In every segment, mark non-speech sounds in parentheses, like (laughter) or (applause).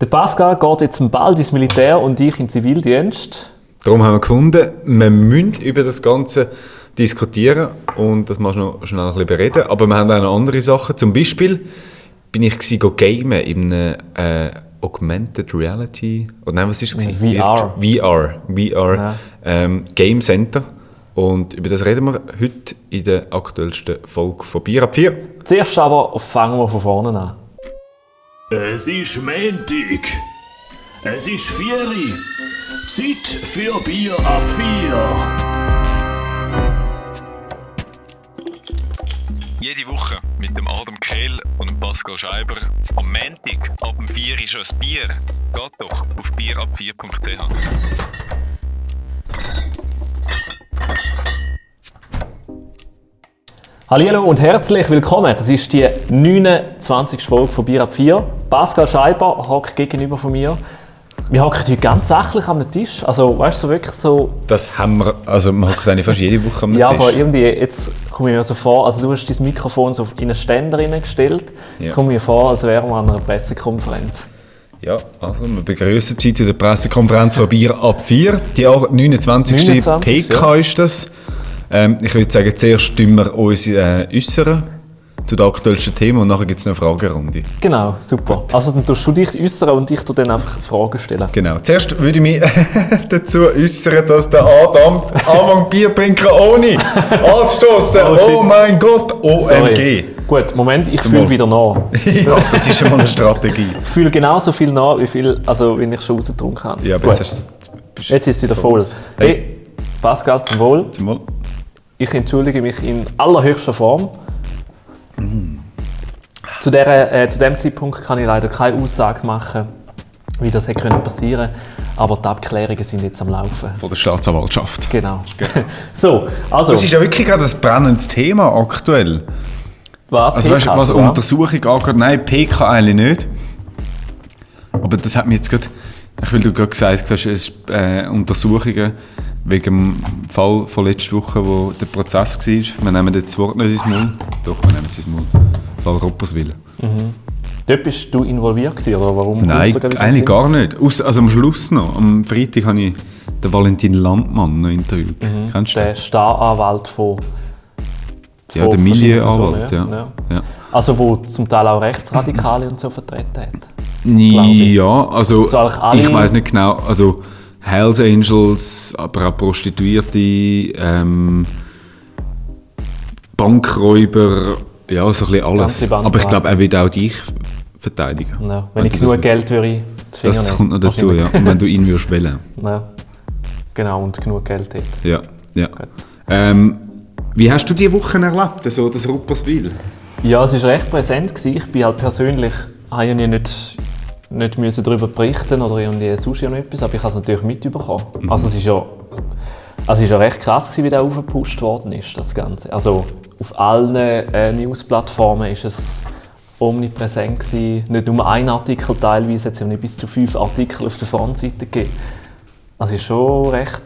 Der Pascal geht jetzt bald ins Militär und ich in den Zivildienst. Darum haben wir gefunden, wir müssen über das Ganze diskutieren und das mal noch schnell ein bisschen bereden. Aber wir haben auch noch andere Sachen. Zum Beispiel bin ich gewesen, gamen in einem äh, Augmented Reality, oder nein, was ist es? VR. VR, VR Ja. ähm, Game Center. Und über das reden wir heute in der aktuellsten Folge von Bier ab 4. Zuerst aber fangen wir von vorne an. Es ist Montag. Es ist Vieri. Zeit für Bier ab vier. Jede Woche mit dem Adam Kehl und dem Pascal Scheiber. Am Montag ab dem 4 ist ein Bier. Geht doch auf bierab4.ch. Hallo und herzlich willkommen. Das ist die 29. Folge von Bier ab 4. Pascal Scheiber hockt gegenüber von mir. Wir hocken heute ganz sachlich am Tisch. Also, weißt du, so wirklich so. Das haben wir, also man hockt eigentlich fast jede Woche am Ja, Tisch. aber irgendwie, jetzt komme ich mir so vor, also du hast dein Mikrofon so in einen Ständer reingestellt. Ja. Jetzt komme ich mir vor, als wären wir an einer Pressekonferenz. Ja, also wir begrüßen Sie zu der Pressekonferenz von Bier ab 4. Die 29. 29, PK ist das. Ähm, ich würde sagen, zuerst tun wir uns äh, äußern zu den aktuellsten Themen und nachher gibt es noch eine Fragerunde. Genau, super. Also dann tust du dich äußern und ich tu dann einfach Fragen stellen. Genau. Zuerst würde ich mich (laughs) dazu äußern, dass der Adam anfängt Bier trinken ohne (laughs) anzustoßen. Oh, Oh, mein Gott, Sorry. OMG. Gut, Moment, ich Zum fühle Wohl. wieder nach. (laughs) ja, das ist schon mal eine Strategie. Ich fühle genauso viel nach, wie viel, also wenn ich schon rausgetrunken habe. Ja, aber Gut. jetzt, Jetzt ist es wieder voll. Hey. Hey, Pascal, zum Wohl. du mal. Ich entschuldige mich in allerhöchster Form. Mm. Zu, der, äh, zu dem Zeitpunkt kann ich leider keine Aussage machen, wie das hätte können passieren aber die Abklärungen sind jetzt am Laufen. Von der Staatsanwaltschaft. Genau. (laughs) so, also, Das ist ja wirklich gerade ein brennendes Thema aktuell. was, Also weißt, was oder? Untersuchung angeht, nein, PK eigentlich nicht. Aber das hat mir jetzt gerade, ich will du gerade gesagt hast, es ist, äh, Untersuchungen wegen dem Fall von letzter Woche, wo der Prozess war. Wir nehmen jetzt das Wort nicht ins Mund. Doch, wir nehmen es ins Mund. Fall Rupperswil. Dort bist du involviert gewesen, oder warum? Nein, eigentlich den gar nicht. Aus, also am Schluss noch. Am Freitag habe ich den Valentin Landmann noch interviewt. Kennst Sinn? du Der Staranwalt von, den? Ja, der Milieuanwalt. Personen, Ja. Ja. Also wo zum Teil auch Rechtsradikale und so vertreten hat. Ja, also So ich weiß nicht genau, also Hells Angels, aber auch Prostituierte, ähm, Bankräuber, ja, so ein bisschen alles. Aber ich glaube, er wird auch dich verteidigen. Ja, wenn ich du genug Geld würde, Das nehmen. kommt noch dazu, ja. Und wenn du ihn würdest wählen. (laughs) ja. Genau, und genug Geld hat. Ja, ja. Ähm, wie hast du diese Woche erlebt, so das Rupperswil? Ja, es war recht präsent. Gewesen. Ich bin halt persönlich, habe ja nicht, nicht müssen darüber berichten oder irgendwie sonst irgendetwas, aber ich habe es natürlich mitbekommen. Mhm. Also es ist ja, also es ist ja recht krass gewesen, wie der aufgepusht worden ist, das Ganze. Also auf allen äh, Newsplattformen ist es omnipräsent gewesen. Nicht nur ein Artikel, teilweise hat es nicht bis zu fünf Artikel auf der Frontseite gegeben. Also es ist schon recht,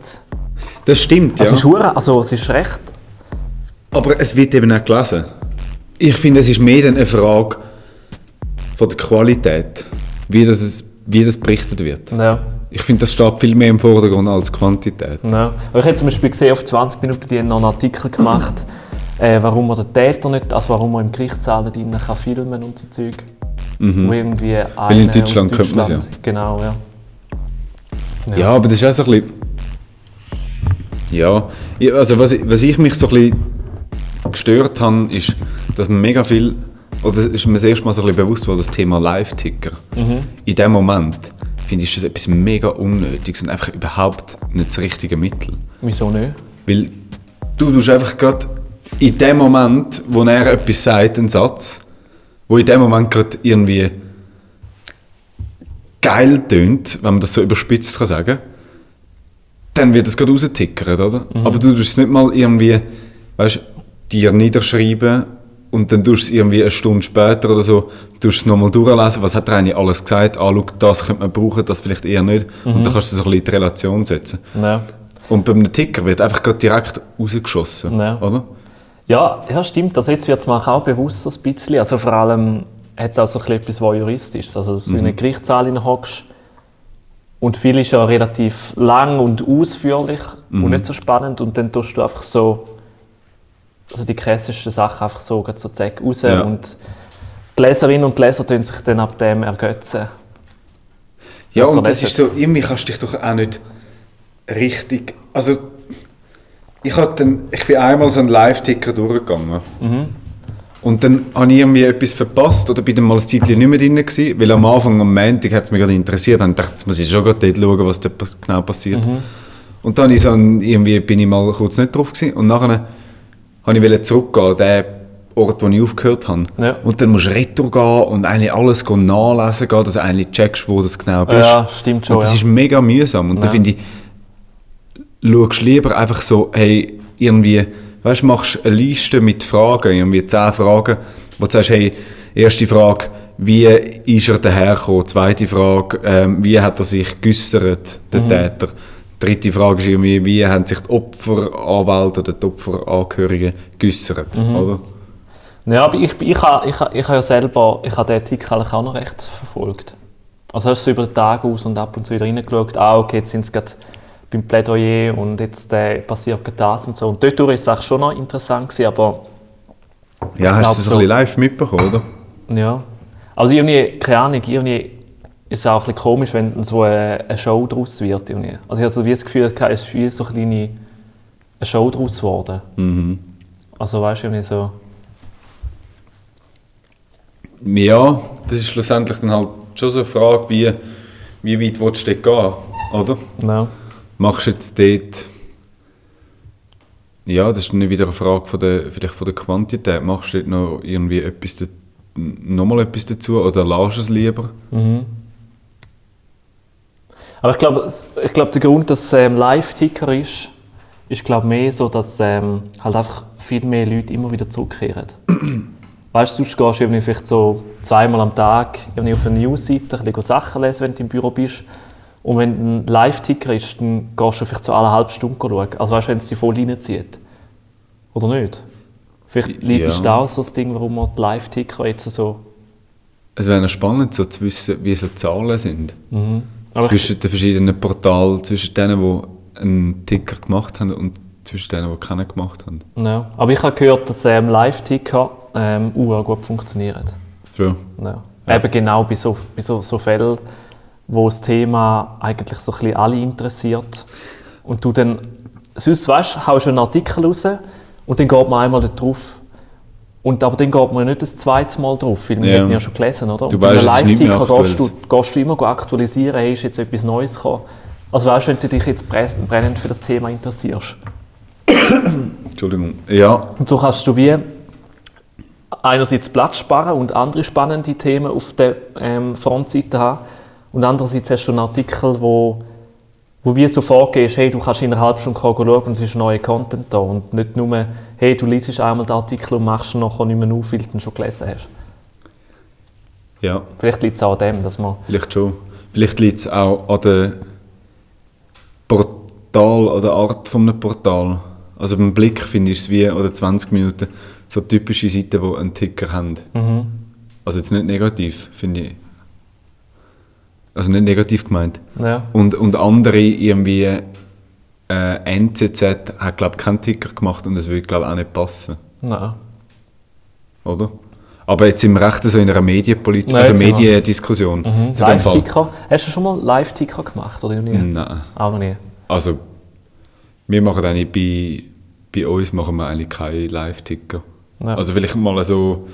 Das stimmt, ja. also, es ist, hure- also es ist recht Aber es wird eben auch gelesen. Ich finde, es ist mehr eine Frage von der Qualität, wie das, es- wie das berichtet wird. ja. Ich finde, das steht viel mehr im Vordergrund als Quantität. Ja. Aber Ich habe zum Beispiel gesehen, auf 20 Minuten die haben noch einen Artikel gemacht, äh, warum man den Täter nicht, also warum man im Gerichtssaal nicht innen kann filmen und so Zeug. Wo irgendwie Weil in Deutschland aus könnte man's ja. Deutschland- Genau, ja. Ja, aber das ist auch so ein bisschen... Ja, also was, ich- was ich mich so ein bisschen gestört habe, ist, dass man mega viel... Oder ist mir das erste Mal so ein bisschen bewusst, wo das Thema Live-Ticker. In dem Moment finde ich das etwas mega Unnötiges und einfach überhaupt nicht das richtige Mittel. Wieso nicht? Weil du tust einfach gerade in dem Moment, wo er etwas sagt, einen Satz, wo in dem Moment gerade irgendwie geil tönt, wenn man das so überspitzt kann sagen, dann wird es gerade raustickern, oder? Aber du tust es nicht mal irgendwie, weißt, dir niederschreiben und dann tust du es irgendwie eine Stunde später oder so, tust es nochmal durchlesen, was hat er eigentlich alles gesagt, ah, schau, das könnte man brauchen, das vielleicht eher nicht. Und dann kannst du so ein bisschen in die Relation setzen. Ja. Und beim Ticker wird einfach gerade direkt rausgeschossen, Ja. oder? Ja, ja, stimmt. Also jetzt wird es mir auch bewusst so ein bisschen. Also vor allem hat es auch so ein bisschen etwas Voyeuristisches. Also, dass du in Mhm. einen Gerichtssaal hockst und viel ist ja relativ lang und ausführlich Mhm. und nicht so spannend und dann tust du einfach so also die krassesten Sachen einfach so, so zack raus Ja. und die Leserinnen und Leser tun sich dann ab dem ergötzen. Ja, Das und das ist so, irgendwie kannst du dich doch auch nicht richtig. Also, ich, dann, ich bin einmal so einen Live-Ticker durchgegangen. Und dann habe ich irgendwie etwas verpasst oder bin dann mal ein Zeitchen nicht mehr drin gewesen, weil am Anfang, am Montag, hat es mich gerade interessiert. Dann dachte ich, jetzt muss ich schon gerade dort schauen, was pas- genau passiert. Und dann ich so irgendwie bin ich mal kurz nicht drauf gewesen. Und nachher habe ich wollte zurückgehen an den Ort, wo ich aufgehört habe. Ja. Und dann musst du retour gehen und eigentlich alles nachlesen gehen, dass du eigentlich checkst, wo das genau bist. Ja, stimmt schon, Und das ja. ist mega mühsam. Und da Ja. finde ich, schaust lieber einfach so, hey, irgendwie, weißt du, machst eine Liste mit Fragen, irgendwie zehn Fragen, wo du sagst, hey, erste Frage, wie ist er dahergekommen? Zweite Frage, ähm, wie hat er sich geäussert, der Mhm. Täter? Dritte Frage ist irgendwie, wie haben sich die Opferanwälte oder die Opferangehörigen geäussert, Mhm. oder? Ja, aber ich, ich, habe, ich, habe- ich habe ja selber, ich habe den Artikel auch noch recht verfolgt. Also hast du über den Tag aus und ab und zu wieder reingeschaut, ah okay, jetzt sind sie gerade beim Plädoyer und jetzt äh, passiert gerade das und so. Und dort ist es eigentlich schon noch interessant gewesen, aber Ja, hast du das so. ein bisschen live mitbekommen, oder? ja. Also irgendwie, keine Ahnung, irgendwie ist es auch ein bisschen komisch, wenn so eine, eine Show daraus wird. Also ich habe so wie das Gefühl, es ist wie so eine kleine eine Show daraus geworden. Mhm. Also weißt du, irgendwie so... Ja, das ist schlussendlich dann halt schon so eine Frage, wie, wie weit willst du dort gehen, oder? Ja. Machst du jetzt dort... Ja, das ist dann wieder eine Frage von der, vielleicht von der Quantität. Machst du dort noch irgendwie etwas, nochmal etwas dazu oder lässt es lieber? Aber ich glaube, ich glaube der Grund, dass es ähm, Live-Ticker ist, ist glaube mehr so, dass ähm, halt einfach viel mehr Leute immer wieder zurückkehren. (clears throat) weißt du, sonst gehst du vielleicht so zweimal am Tag auf eine Newsseite, ein Sachen lesen, wenn du im Büro bist. Und wenn ein Live-Ticker ist, dann gehst du vielleicht so alle halbe Stunde schauen. Also weißt du, wenn es dich voll reinzieht. Oder nicht? Vielleicht Ja. ist da auch so das Ding, warum man die Live-Ticker jetzt so... Es wäre spannend, so zu wissen, wie so Zahlen sind. Aber zwischen den verschiedenen Portalen, zwischen denen, die einen Ticker gemacht haben und zwischen denen, die keinen gemacht haben. Ja. Aber ich habe gehört, dass ähm, Live-Ticker ähm, auch gut funktionieren. Schon. Ja. Eben genau bei so, bei so, so Fällen, wo das Thema eigentlich so ein bisschen alle interessiert. Und du dann, sonst weißt, du, haust einen Artikel raus und dann geht man einmal dort drauf. Und, aber dann geht man ja nicht das zweite Mal drauf, weil man Ja. hat ja schon gelesen, oder? Du Und bei weißt, einem nicht mehr Live-Ticker gehst du, gehst du immer aktualisieren, hey, ist jetzt etwas Neues gekommen. Also weißt du, wenn du dich jetzt bre- brennend für das Thema interessierst. Entschuldigung. Ja, Und so kannst du wie einerseits Platz sparen und andere spannende Themen auf der ähm, Frontseite haben. Und andererseits hast du einen Artikel, wo, wo wie so vorgehst, hey, du kannst in einer halben Stunde schauen und es ist neuer Content da. Und nicht nur, hey, du liest einmal den Artikel und machst ihn nachher nicht mehr auf, weil du ihn schon gelesen hast. ja. Vielleicht liegt es auch an dem, dass man... Vielleicht schon. Vielleicht liegt es auch an der Portal, an der Art von einem Portal. Also beim Blick finde ich es wie, oder 20 Minuten, so typische Seiten, die einen Ticker haben. Also jetzt nicht negativ, finde ich. Also nicht negativ gemeint. Ja. Und, und andere irgendwie, äh, NZZ hat glaube ich keinen Ticker gemacht und das würde glaube ich auch nicht passen, Nein. oder? Aber jetzt sind wir recht so in einer Medienpolitik, Nein, also Mediendiskussion. Fall. Live-Ticker. Hast du schon mal Live-Ticker gemacht oder noch nie? Nein. Auch noch nie. Also, wir machen eigentlich bei, bei uns machen wir eigentlich keine Live-Ticker. Ja. Also vielleicht mal so,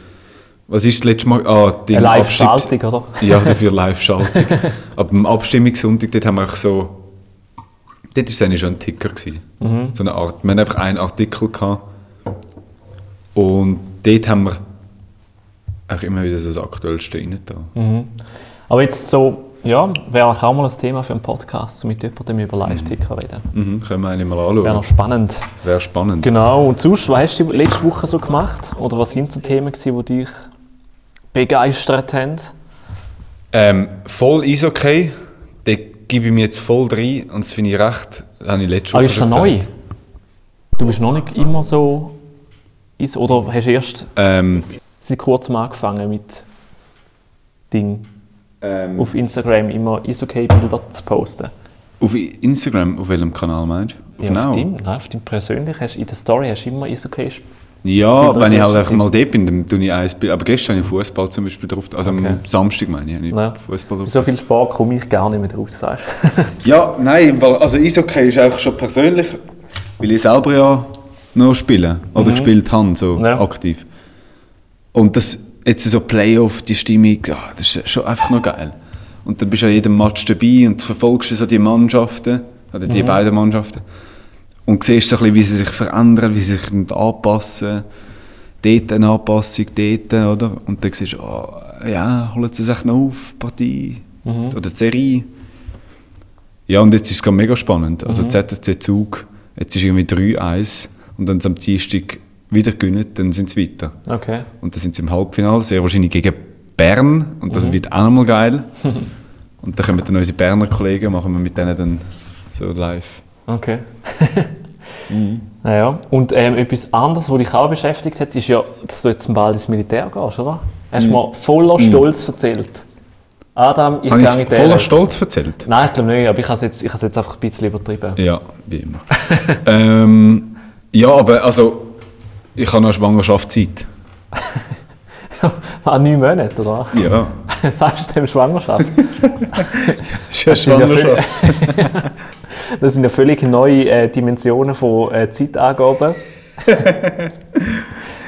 was ist das letzte Mal? Ah, Ding, Eine Live-Schaltung, oder? Ja, dafür (laughs) Live-Schaltung. Aber am Abstimmungssonntag, dort haben wir auch so, dort war es eigentlich schon ein Ticker. Gewesen. Mhm. So eine Art, wir hatten einfach einen Artikel gehabt und dort haben wir auch immer wieder so das Aktuellste rein da. Mhm. Aber jetzt so, ja, wäre auch mal ein Thema für einen Podcast, mit jemandem über Live-Ticker reden. Mhm, können wir eigentlich mal Wäre noch anschauen. spannend. Wäre spannend. Genau, und sonst, was hast du letzte Woche so gemacht? Oder was sind so Themen, gewesen, die dich begeistert haben? Ähm, voll ist okay. Gebe ich mir jetzt voll rein und das finde ich recht. Das habe ich letzte Ah, Woche ist schon das neu? Du bist noch nicht immer so... Ist, oder hast du erst Ähm, seit kurzem angefangen mit Ding, Ähm, auf Instagram immer Isokay-Bilder zu posten. auf Instagram, auf welchem Kanal meinst du? Auf Ja, auf deinem, nein, auf deinem persönlichen, hast, in der Story hast du immer Isokay Ja, wenn ich halt einfach mal dort bin, dann tue ich eins Bild. Aber gestern habe ich Fußball zum Beispiel drauf. Also Okay. am Samstag meine ich, habe ich Ja. Fußball drauf. so viel Sport komme ich gar nicht mehr draus, weißt? (laughs) Ja, nein, weil, also Eishockey ist auch schon persönlich, weil ich selber ja noch spiele oder gespielt habe, so Mhm. Ja. aktiv. Und das, jetzt so Playoff, die Stimmung, ja, das ist schon einfach noch geil. Und dann bist du an jedem Match dabei und verfolgst so die Mannschaften, oder Mhm. die beiden Mannschaften. Und siehst so ein bisschen, wie sie sich verändern, wie sie sich anpassen. Dort eine Anpassung, dort, oder? Und dann siehst du, oh, ja, holen sie sich noch auf, Partie oder die Serie. Ja, und jetzt ist es mega spannend. Also ZSC Zug, jetzt ist irgendwie 3-1 und dann am Dienstag wieder gewinnen, dann sind sie weiter. Okay. Und dann sind sie im Halbfinale, sehr wahrscheinlich gegen Bern und das wird auch nochmal geil. (laughs) und dann kommen dann unsere Berner Kollegen, machen wir mit denen dann so live. Okay. (laughs) Naja. Und ähm, etwas anderes, was dich auch beschäftigt hat, ist ja, dass du jetzt bald ins Militär gehst, oder? Hast du mir voller Stolz erzählt. Adam, ich Habe gehe mit voller. Stolz erzählt? Nein, ich glaube nicht, aber ich habe es jetzt, ich jetzt einfach ein bisschen übertrieben. Ja, wie immer. (laughs) ähm, ja, aber also, ich habe noch Schwangerschaftszeit. (laughs) Ah, neun Monate, oder? Ja, Sagst du dem Schwangerschaft? ist ja sind ja Schwangerschaft. Das sind ja völlig neue äh, Dimensionen von äh, Zeitangaben. (laughs)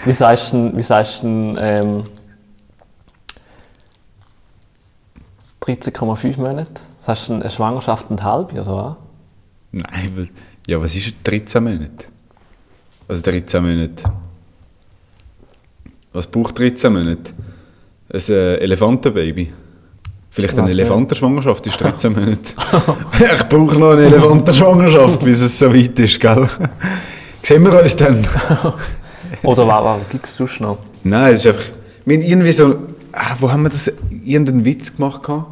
wie sagst du denn, wie sagst du ähm, 13,5 Monate? Sagst du eine Schwangerschaft und halb oder was? Nein, weil, ja, was ist es? 13 Monate? Also 13 Monate. Was braucht 13 Monate? Ein äh, Elefantenbaby. Vielleicht eine. Elefantenschwangerschaft ist 13 Monate. (laughs) ich brauche noch eine Elefantenschwangerschaft, bis es so weit ist, gell? Sehen wir uns dann? (laughs) Oder was, was gibt es sonst noch? Nein, es ist einfach. Wir haben irgendwie so. Ah, wo haben wir das? Irgendeinen Witz gemacht? gehabt?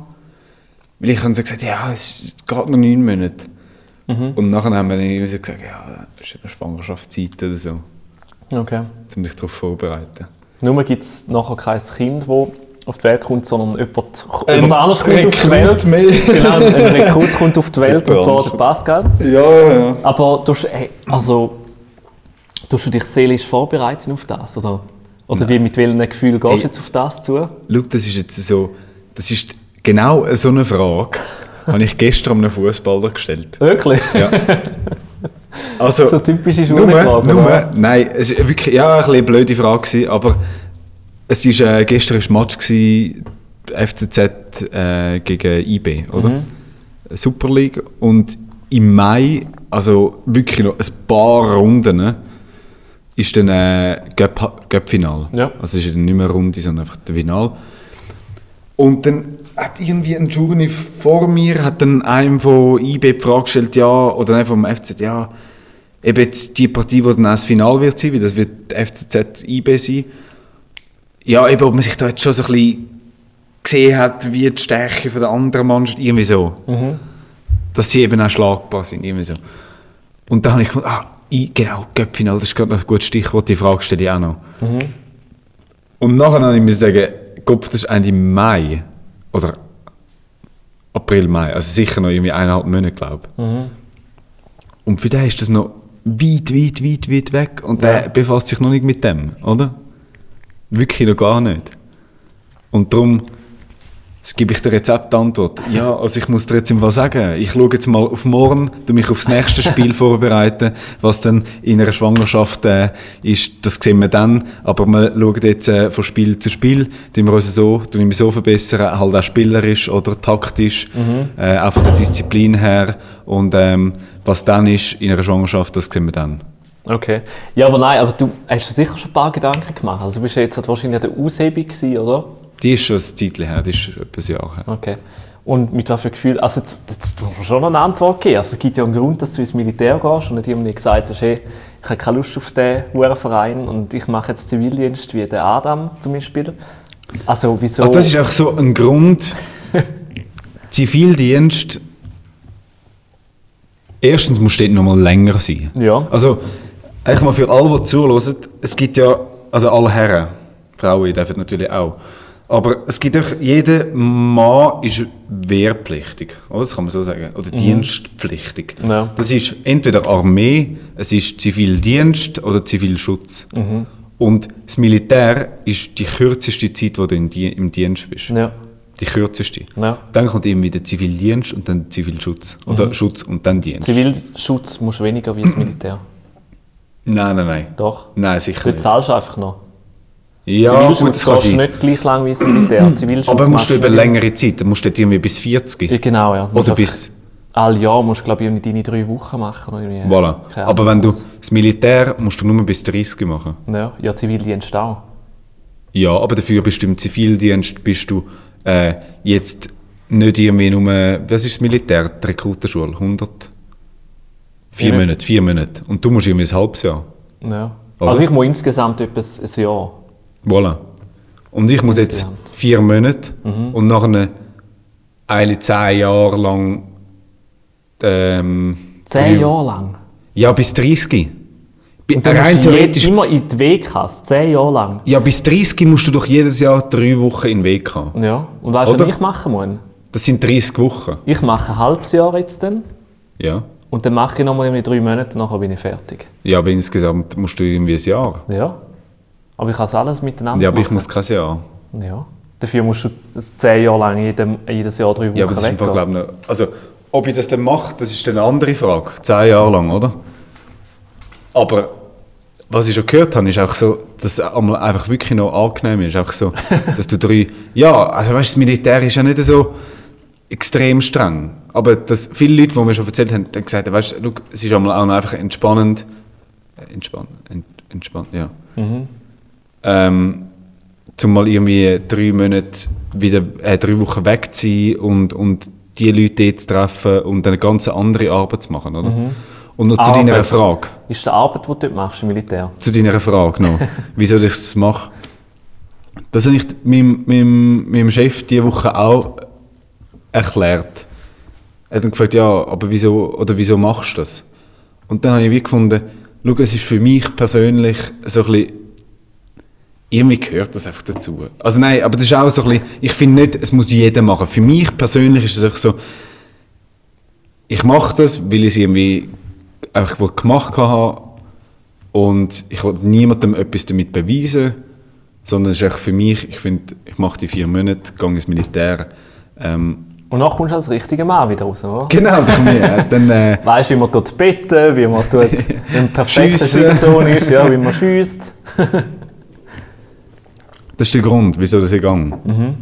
Weil ich habe so gesagt, ja, es ist gerade noch neun Monate. Und nachher haben wir dann irgendwie so gesagt, ja, das ist eine Schwangerschaftszeit oder so, Okay. um dich darauf vorzubereiten. Nur gibt es nachher kein Kind, das auf die Welt kommt, sondern jemand, Ein jemand anders kommt auf die Welt. mehr. Genau, ein (laughs) Rekrut kommt auf die Welt, und zwar der Pascal. Ja, ja. Aber tust, hey, also, tust du dich seelisch vorbereiten auf das? Oder, oder wie, mit welchen Gefühlen gehst Hey. du jetzt auf das zu? Schau, das ist jetzt so. Das ist genau so eine Frage, (laughs) habe ich gestern einem Fußballer gestellt. Wirklich? Ja. (laughs) Also, So typische Nur, Schulfrage, nein, es war wirklich ja, eine blöde Frage, aber es ist, äh, gestern war ein Match, gewesen, FCZ äh, gegen IB, oder? Super League. Und im Mai, also wirklich noch ein paar Runden, ne, ist dann äh, Göpp- Göpp-Final. Ja. Also es ist dann nicht mehr Runde, sondern einfach das Final. Und dann hat irgendwie ein Journey vor mir hat dann einem von IB die Frage gestellt, ja, oder einfach vom FCZ, ja, eben jetzt die Partie, die dann auch das Final wird sein, weil das wird FCZ IB sein. Ja, eben, ob man sich da jetzt schon so ein bisschen gesehen hat, wie die Stärke von der anderen Mannschaft, irgendwie so. Dass sie eben auch schlagbar sind, irgendwie so. Und dann habe ich gefunden, ah, I, genau, Göppfinal, das ist gerade noch ein gutes Stichwort, die Frage stelle ich auch noch. Und nachher habe ich mir sagen, Kopf, das ist Ende Mai. Oder April, Mai. Also sicher noch irgendwie eineinhalb Monate, glaube ich. Und für den ist das noch weit, weit, weit, weit weg. Und der befasst sich noch nicht mit dem, oder? Wirklich noch gar nicht. Und darum gebe ich dir Rezeptantwort. Ja, also ich muss dir jetzt im Fall sagen, ich schaue jetzt mal auf morgen, tu mich aufs nächste Spiel (laughs) vorbereiten, was dann in einer Schwangerschaft äh, ist, das sehen wir dann, aber wir schauen jetzt äh, von Spiel zu Spiel, tun wir uns so, tun wir so verbessern, halt auch spielerisch oder taktisch, äh, auch von der Disziplin her und ähm, was dann ist in einer Schwangerschaft, das sehen wir dann. Okay. Ja, aber nein, aber du hast dir sicher schon ein paar Gedanken gemacht. Also du bist ja jetzt halt wahrscheinlich an der Aushebung gewesen, oder? Die ist schon ein Zeitchen her, die ist etwas Jahr her. Okay. Und mit was für Gefühl, also jetzt, jetzt musst du schon eine Antwort geben. Also es gibt ja einen Grund, dass du ins Militär gehst und nicht irgendwie gesagt hast, hey, ich habe keine Lust auf diesen Hurenverein und ich mache jetzt Zivildienst wie der Adam zum Beispiel. Also wieso? Also das ist auch so ein Grund. (laughs) Zivildienst. Erstens muss dort noch mal länger sein. Ja. Also, eigentlich mal für alle, die zuhören, es gibt ja, also alle Herren, Frauen dürfen natürlich auch, Aber es gibt auch, jeder Mann ist wehrpflichtig, oder? das kann man so sagen, oder dienstpflichtig. Ja. Das ist entweder Armee, es ist Zivildienst oder Zivilschutz. Und das Militär ist die kürzeste Zeit, wo du im Dienst bist. Ja. Die kürzeste. Ja. Dann kommt eben wieder Zivildienst und dann Zivilschutz. Oder Schutz und dann Dienst. Zivilschutz musst du weniger wie das Militär. Nein, nein, nein. Doch. Nein, sicher Du nicht. zahlst einfach noch. Ja, gut, das kann sein. nicht gleich lang wie das Militär. (clears throat) Zivilschutz Aber musst du über längere Zeit, dann musst du irgendwie bis 40. Ja, Genau, ja. Oder bis... Alle Jahr musst du, glaube ich, deine drei Wochen machen. Oder irgendwie. Voilà. Aber wenn du das Militär musst du nur bis 30 machen. Ja, ja Zivildienst auch. Ja, aber dafür bist du im Zivildienst bist du äh, jetzt nicht irgendwie nur, was ist das Militär, die Rekrutenschule, 100? Vier Ja. Monate, vier Monate. Und du musst irgendwie ein halbes Jahr. Ja. Oder? Also ich muss insgesamt etwas ein Jahr. Voilà. Und ich muss jetzt vier Monate Mhm. und nach einer eigentlich zehn Jahre lang ähm, Zehn drei- Jahre lang. Ja, bis 30. Bi- Und du Rein theoretisch. immer in die Wegkasse. Zehn Jahre lang. Ja, bis 30 musst du doch jedes Jahr drei Wochen in haben. Ja. Und weißt du, was ich machen muss? Das sind 30 Wochen. Ich mache ein halbes Jahr jetzt dann. Ja. Und dann mache ich nochmal irgendwie drei Monate und nachher bin ich fertig. Ja, aber insgesamt musst du irgendwie ein Jahr. Ja. Aber ich kann es alles miteinander Ja, aber ich machen. muss kein Jahr. Ja. Dafür musst du zehn Jahre lang jedem, jedes Jahr drei Wochen Ja, aber das ist weggehen. glaube ich, noch- Also, ob ich das dann mache, das ist eine andere Frage. Zehn Jahre lang, oder? Aber was ich schon gehört habe, ist auch so, dass es einfach wirklich noch angenehm ist. Auch so, (laughs) dass du drei. Ja, also weißt du, das Militär ist ja nicht so extrem streng. Aber dass viele Leute, die mir schon erzählt haben, haben gesagt, weißt du, es ist auch noch einfach entspannend. äh, Entspannt, ent, entspannt, ja. Ähm, zum mal irgendwie drei Monate wieder, äh, drei Wochen weg zu sein und, und die Leute dort zu treffen und eine ganz andere Arbeit zu machen, oder? Und noch zu deiner Arbeit. Frage. Ist die Arbeit, die du dort machst im Militär? Zu deiner Frage noch. (laughs) Wieso ich das mache? Das habe ich meinem, meinem, meinem Chef diese Woche auch erklärt. Er hat dann gefragt, ja, aber wieso, oder wieso machst du das? Und dann habe ich wie gefunden, schau, es ist für mich persönlich so ein bisschen, irgendwie gehört das einfach dazu. Also nein, aber das ist auch so ein bisschen, ich finde nicht, es muss jeder machen. Für mich persönlich ist es einfach so, ich mache das, weil ich es irgendwie einfach gemacht habe und ich will niemandem etwas damit beweisen, sondern es ist echt für mich, ich finde, ich mache die vier Monate, gehe ins Militär. Ähm, Und dann kommst du als richtiger Mann wieder raus, oder? genau, dann, äh, dann (laughs) äh, Weißt du, wie man dort beten, wie man dort (laughs) ein perfekter. Schwiegersohn ist, ja, wie man (laughs) schießt. das ist der Grund, wieso das ich gehe. Mhm.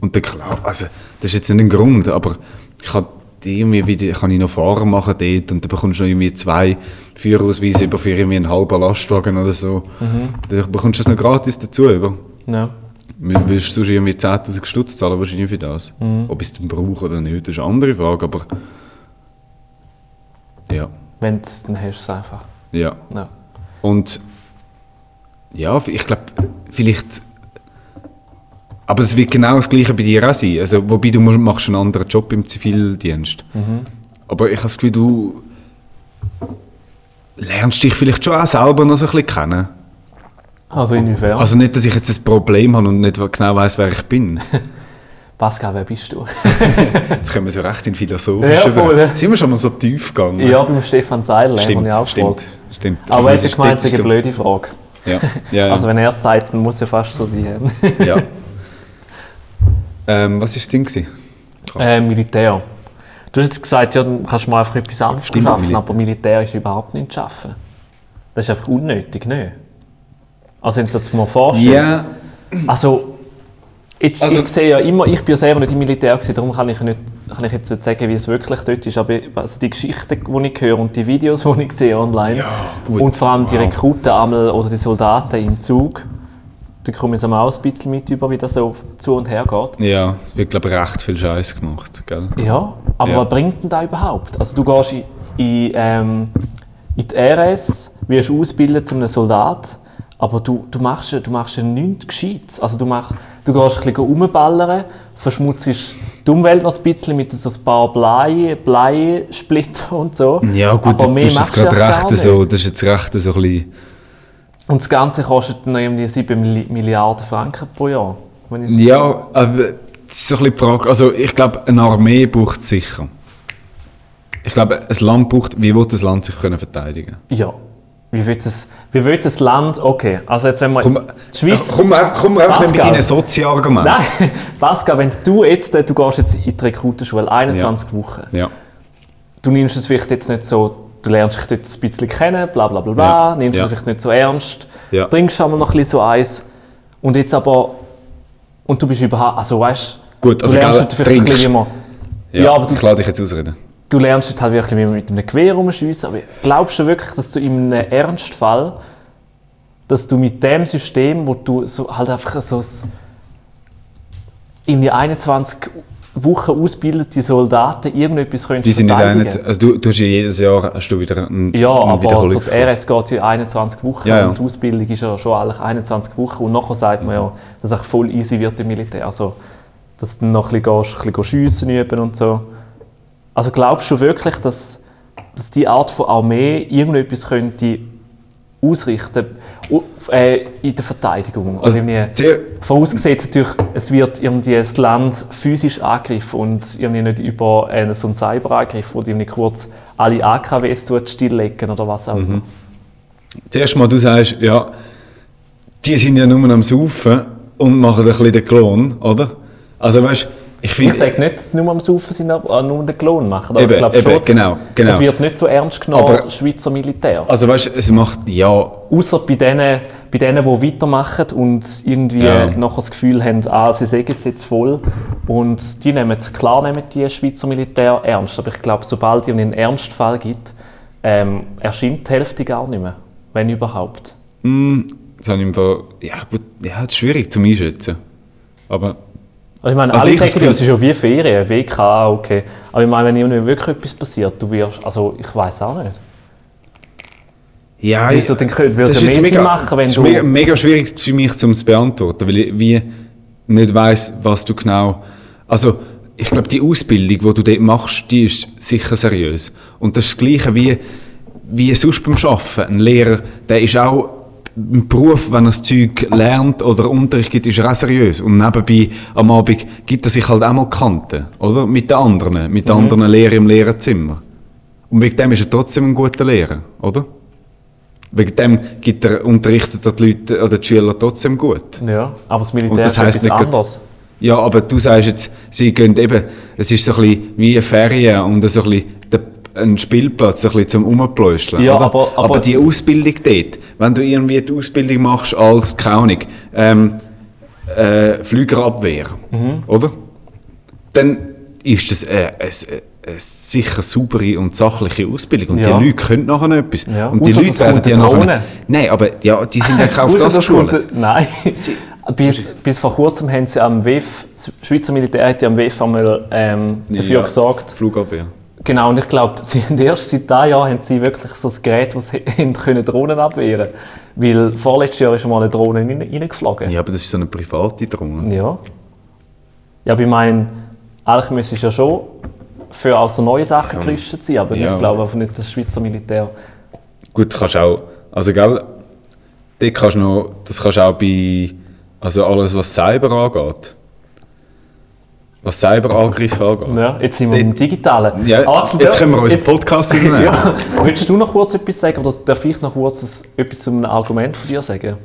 Und dann klar, also, das ist jetzt nicht ein Grund, aber ich kann die irgendwie wieder, kann ich noch Fahrer machen dort und dann bekommst du noch irgendwie zwei Führerausweise über für irgendwie einen halben Lastwagen oder so. Mhm. Dann bekommst du das noch gratis dazu über. Ja. Du willst sonst irgendwie 10'000 Stutz zahlen wahrscheinlich für das. Mhm. Ob ich es dann brauche oder nicht, das ist eine andere Frage, aber ja, Wenn du es, dann hast du es einfach. ja. Ja. Und ja, ich glaube, vielleicht. Aber es wird genau das Gleiche bei dir auch sein. Also, wobei du machst einen anderen Job im Zivildienst. Aber ich habe das Gefühl, du lernst dich vielleicht schon auch selber noch so ein bisschen kennen. Also inwiefern? Also nicht, dass ich jetzt ein Problem habe und nicht genau weiß, wer ich bin. (laughs) Pascal, wer bist du? (laughs) Jetzt kommen wir so recht in philosophische Ja, ja. Sind wir schon mal so tief gegangen? ja, beim Stefan Seiler haben stimmt, ja auch stimmt, stimmt. Aber er ist- gemeint, es ist ist eine so- blöde Frage. Ja, ja. (laughs) Also wenn er es sagt, dann muss ja fast so sein. ja. ähm, was war das Ding? gewesen? äh, Militär. Du hast jetzt gesagt, ja, dann kannst du mal einfach etwas anderes schaffen, aber Militär ist überhaupt nicht zu schaffen. Das ist einfach unnötig, nicht? Also wenn du dir mal vorstellst. Ja, Also, jetzt, Also- ich sehe ja immer, ich bin ja selber nicht im Militär gewesen, darum kann ich, nicht, kann ich jetzt nicht sagen, wie es wirklich dort ist, aber also die Geschichten, die ich höre und die Videos, (laughs) die ich sehe online gut. und vor allem die. Rekruten einmal oder die Soldaten im Zug, da komme ich auch ein bisschen mit über, wie das so zu und her geht. ja, es wird glaube ich recht viel Scheiß gemacht, gell? Ja, aber Ja. was bringt denn das überhaupt? Also du gehst in, in, ähm, in die RS, wirst ausgebildet zu einem Soldat, aber du, du machst, ja- du machst nichts Gescheites. Also du, mach, du gehst ein bisschen rumballern, verschmutzt die Umwelt noch ein bisschen mit so ein paar Blei, Bleisplitter und so. Ja gut, aber jetzt ist es machst gerade recht so, nicht. das ist jetzt recht so ein bisschen, Und das Ganze kostet dann irgendwie 7 Milli- Milliarden Franken pro Jahr. Wenn ich Ja, aber das ist so ein bisschen die Frage. Also ich glaube, eine Armee braucht es sicher. Ich glaube, ein Land braucht, wie will das Land sich können verteidigen? ja. Wie will das, wie will das Land, okay, also jetzt wenn wir Komm, die Schweiz... komm, komm einfach nicht mit deinen Sozi-Argumenten. Nein, (laughs) Pascal, wenn du jetzt, äh, du gehst jetzt in die Rekrutenschule, 21 Wochen, Ja. du nimmst es vielleicht jetzt nicht so, du lernst dich dort ein bisschen kennen, bla bla bla bla, Ja, nimmst ja. es vielleicht nicht so ernst, Ja. trinkst einmal noch ein bisschen so eins und jetzt aber, und du bist überhaupt, also weißt Gut, also du lernst gell, vielleicht ein trinkst. bisschen, wie man, Ja, Ja, aber du- ich lade dich jetzt ausreden. Du lernst dort halt wirklich, wie man mit einem Gewehr rumschiessen, aber glaubst du wirklich, dass du in einem Ernstfall, dass du mit dem System, wo du so halt einfach so irgendwie 21 Wochen ausgebildete Soldaten irgendetwas könntest Die sind nicht eine, also du, du hast ja jedes Jahr hast du wieder einen, Ja, einen aber so Wiederholungskurs. die RS geht ja 21 Wochen Ja, ja. und die Ausbildung ist ja schon eigentlich 21 Wochen und nachher sagt man ja, dass es voll easy wird im Militär. Also, dass du noch ein bisschen, gehst, ein bisschen schiessen üben und so. Also glaubst du wirklich, dass, dass die Art von Armee irgendetwas könnte ausrichten äh, in der Verteidigung? Also, Vorausgesetzt natürlich, es wird irgendwie das Land physisch angegriffen und irgendwie nicht über einen, so einen Cyberangriff, wo die irgendwie kurz alle AKWs stilllegen oder was auch Mhm. immer. zuerst mal, du sagst, ja, die sind ja nur am Saufen und machen ein bisschen den Klon, oder? Also weißt ich Ich finde... sage nicht, dass sie nur am Saufen sind, aber nur den Klon machen. Aber Eben, ich glaube eben, schon, genau, genau. es wird nicht so ernst genommen, Aber- Schweizer Militär. Also weißt es macht, ja, Außer bei denen, bei denen, die weitermachen und irgendwie Ja. nachher das Gefühl haben, ah, sie sagen es jetzt voll. Und die nehmen es, klar nehmen die Schweizer Militär ernst. Aber ich glaube, sobald es einen Ernstfall gibt, ähm, erscheint die Hälfte gar nicht mehr. Wenn überhaupt. das habe ich im Fall, ja gut, ja, das ist schwierig zu einschätzen. Aber Also ich meine, Also alle ich sagen, das ist ja wie Ferien, WK, okay. Aber ich meine, wenn irgendwie wirklich etwas passiert, du wirst, also ich weiß auch nicht. ja, Wieso, dann könnte- das es ist ja mehr Sinn machen, wenn das ist mega, mega schwierig für mich zum zu beantworten, weil ich wie nicht weiß, was du genau. Also ich glaube, die Ausbildung, die du dort machst, die ist sicher seriös. Und das ist das Gleiche wie wie sonst beim Arbeiten. Ein Lehrer, der ist auch im Beruf, wenn er das Zeug lernt oder Unterricht gibt, ist er auch seriös. Und nebenbei am Abend gibt er sich halt auch mal Kanten, oder? Mit den anderen, mit den Mhm. anderen Lehrern im Lehrerzimmer. Und wegen dem ist er trotzdem ein guter Lehrer, oder? Wegen dem gibt er, unterrichtet er die Leute oder die Schüler trotzdem gut. Ja, aber das Militär Und das ist heisst etwas nicht anderes. Ja, aber du sagst jetzt, sie gehen eben, es ist so ein bisschen wie eine Ferien und so ein bisschen ein Spielplatz, ein bisschen zum Rumpläuscheln. Ja, oder? aber- aber- die Ausbildung dort, wenn du irgendwie die Ausbildung machst als, keine Ahnung, ähm, äh, Flügerabwehr, Mhm. oder? Dann ist das äh, eine, eine sicher saubere und sachliche Ausbildung. Und Ja. die Leute können nachher noch etwas. Ja, Und die ausser, Leute werden eine nachher... Nein, aber ja, die sind ja (laughs) auch auf das geschult. Nein. bis, bis vor kurzem haben sie am WEF, das Schweizer Militär hat ja am WEF einmal ähm, dafür Ja, gesorgt. Flugabwehr. Genau, und ich glaube, (laughs) sie haben erst seit diesem Jahr haben sie wirklich so ein Gerät, das (laughs) können Drohnen abwehren Weil vorletztes Jahr ist schon mal eine Drohne rein- reingeflogen. Ja, aber das ist so eine private Drohne. Ja. Ja, aber ich meine, eigentlich müsste es ja schon für auch so neue Sachen gerüstet sein, aber Ja. ich glaube einfach nicht, dass das Schweizer Militär... Gut, kannst auch, also gell, kannst du noch, das kannst auch bei, also alles was Cyber angeht, was Cyberangriffe angeht. Ja, jetzt sind wir im Digitalen. Ja, Axel, jetzt können wir unseren Podcast (laughs) übernehmen. Ja. Willst du noch kurz etwas sagen oder darf ich noch kurz etwas zu einem Argument von dir sagen?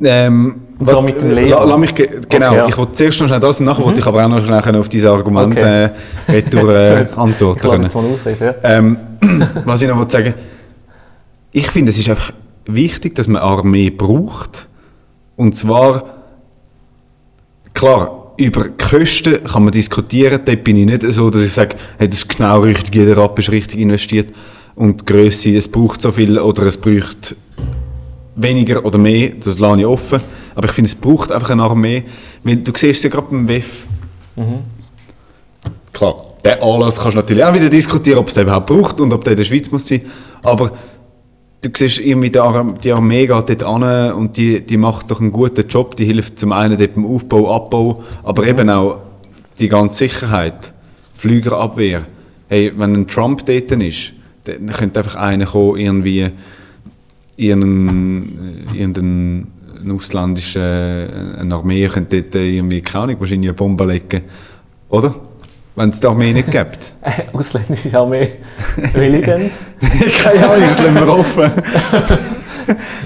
Ähm, wat- mit dem Lehrer. la- Lass mich, ge- genau, Okay, ja. Mhm. ich wollte zuerst noch schnell das und nachher wollte ich aber auch noch schnell auf diese Argumente Okay. äh, retour, äh, (laughs) antworten können. ausreden. Ja. Ähm, (clears throat) was ich noch wollte sagen ich finde, es ist einfach wichtig, dass man Armee braucht. Und zwar, klar, über Kosten kann man diskutieren. Dort bin ich nicht so, dass ich sage, hey, das ist genau richtig, jeder Rapp ist richtig investiert. Und die Grösse, es braucht so viel oder es braucht weniger oder mehr, das lasse ich offen. Aber ich finde, es braucht einfach eine Armee. Weil du siehst es ja gerade beim WEF. Klar, den Anlass kannst du natürlich auch wieder diskutieren, ob es den überhaupt braucht und ob der in der Schweiz muss sein. Aber du siehst irgendwie, die, Ar die Armee geht dort an und die, die macht doch einen guten Job. Die hilft zum einen dort beim Aufbau, Abbau, aber eben auch die ganze Sicherheit, Flügerabwehr. Hey, wenn ein Trump dort ist, dann könnte einfach einer kommen, irgendwie irgendeinen, irgendeinen ein ausländischer äh, eine Armee könnte dort äh, irgendwie, keine Ahnung, wahrscheinlich eine Bombe legen. Oder? Wenn es die Armee nicht gibt. (laughs) Ausländische Armee. Will ich denn? (laughs) keine Ahnung, lassen wir offen.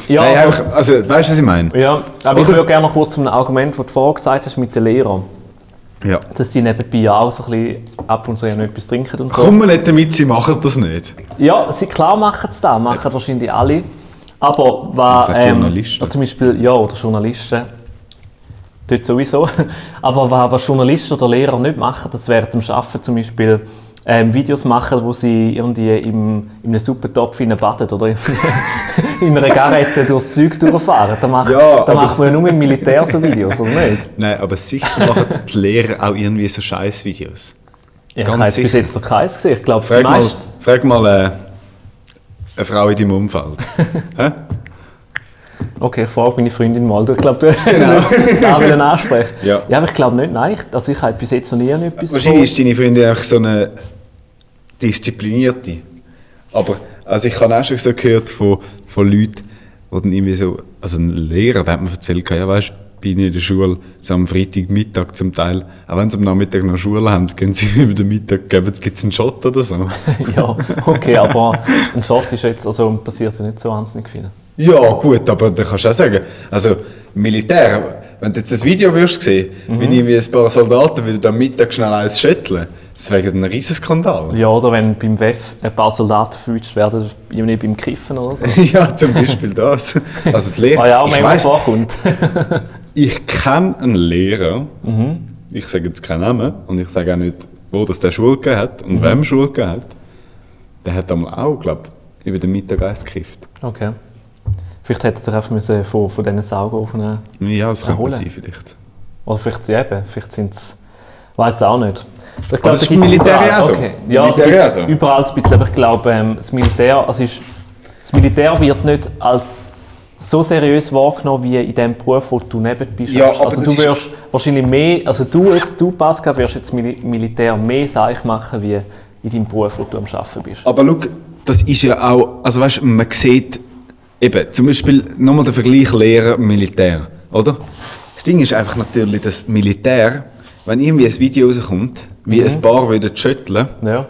Ja, Nein, einfach, also, weißt du, was ich meine? Ja, aber ich Oder? würde gerne noch kurz zu einem Argument, das du vorher gesagt hast mit den Lehrern. Ja. Dass sie nebenbei auch so ein bisschen ab und zu ja noch etwas trinken und so. Kommen nicht damit, sie machen das nicht. Ja, sie, klar machen es da, machen wahrscheinlich alle. Aber was, Oder Journalisten. ja, zum Beispiel, ja, oder Journalisten. Dort sowieso. (laughs) Aber was, was Journalisten oder Lehrer nicht machen, das während dem Arbeiten zum Beispiel ähm, Videos machen, wo sie irgendwie im, in einem Suppentopf baden oder in, (laughs) in einer Garette durchs Zeug durchfahren. Da macht, Ja, da aber- macht man ja nur im Militär so Videos, oder nicht? (laughs) Nein, aber sicher machen die Lehrer auch irgendwie so scheiß Videos. Ja, ich habe bis jetzt noch keins gesehen. Ich glaube, Frag mal, frag mal äh, eine Frau in deinem Umfeld. Okay, ich frage meine Freundin mal. Ich glaube, du (laughs) (laughs) Genau. da will ansprechen. Ja. ja, aber ich glaube nicht, nein. Ich, also ich habe bis jetzt noch nie etwas Wahrscheinlich ist deine Freundin auch so eine disziplinierte. Aber also ich habe auch schon so gehört von, von Leuten, die dann irgendwie so, also ein Lehrer, der hat mir erzählt, ja weißt, bin ich in der Schule, so am Freitagmittag zum Teil, auch wenn sie am Nachmittag noch Schule haben, gehen sie (laughs) über den Mittag, geben gibt es einen Shot oder so. ja, okay, aber ein Short ist jetzt, also passiert ja nicht so wahnsinnig viel. Ja, gut, aber da kannst du auch sagen, also Militär, wenn du jetzt ein Video wirst sehen, Mhm. wie irgendwie ein paar Soldaten würden am Mittag schnell eins schütteln, das wäre ein riesen Skandal. Ja, oder wenn beim WEF ein paar Soldaten verwünscht werden, irgendwie beim Kiffen oder so. (laughs) Ja, zum Beispiel das. Also die Lehrer, Was ja auch ich, manchmal weiss, vorkommt. (laughs) ich kenne einen Lehrer, Mhm. ich sage jetzt keinen Namen und ich sage auch nicht, wo das der Schule gegeben hat Mhm. und wem Schule gegeben hat. Der hat einmal auch, glaube ich, über den Mittag eins gekifft. Okay. Vielleicht hätte er sich einfach müssen von, von diesen Saugofen Ja, das kann Erholen. sein vielleicht. Oder vielleicht, ja, eben, vielleicht sind es. weiß es auch nicht. Ich das da ist Militär ja auch so. Okay. Ja, Militär da ja gibt's so. überall ein bisschen, aber ich glaube, ähm, das Militär, also ist, das Militär wird nicht als so seriös wahrgenommen wie in dem Beruf, wo du nebenbei Ja, schaffst. aber also das du wirst wahrscheinlich mehr, also du, jetzt, du Pascal, wirst jetzt Mil Militär mehr Seich machen wie in deinem Beruf, wo du am Arbeiten bist. Aber schau, das ist ja auch, also weißt, man sieht, eben, zum Beispiel nochmal der Vergleich Lehrer-Militär, oder? Das Ding ist einfach natürlich, dass Militär, wenn irgendwie ein Video rauskommt, wie ein paar würden schütteln, Ja.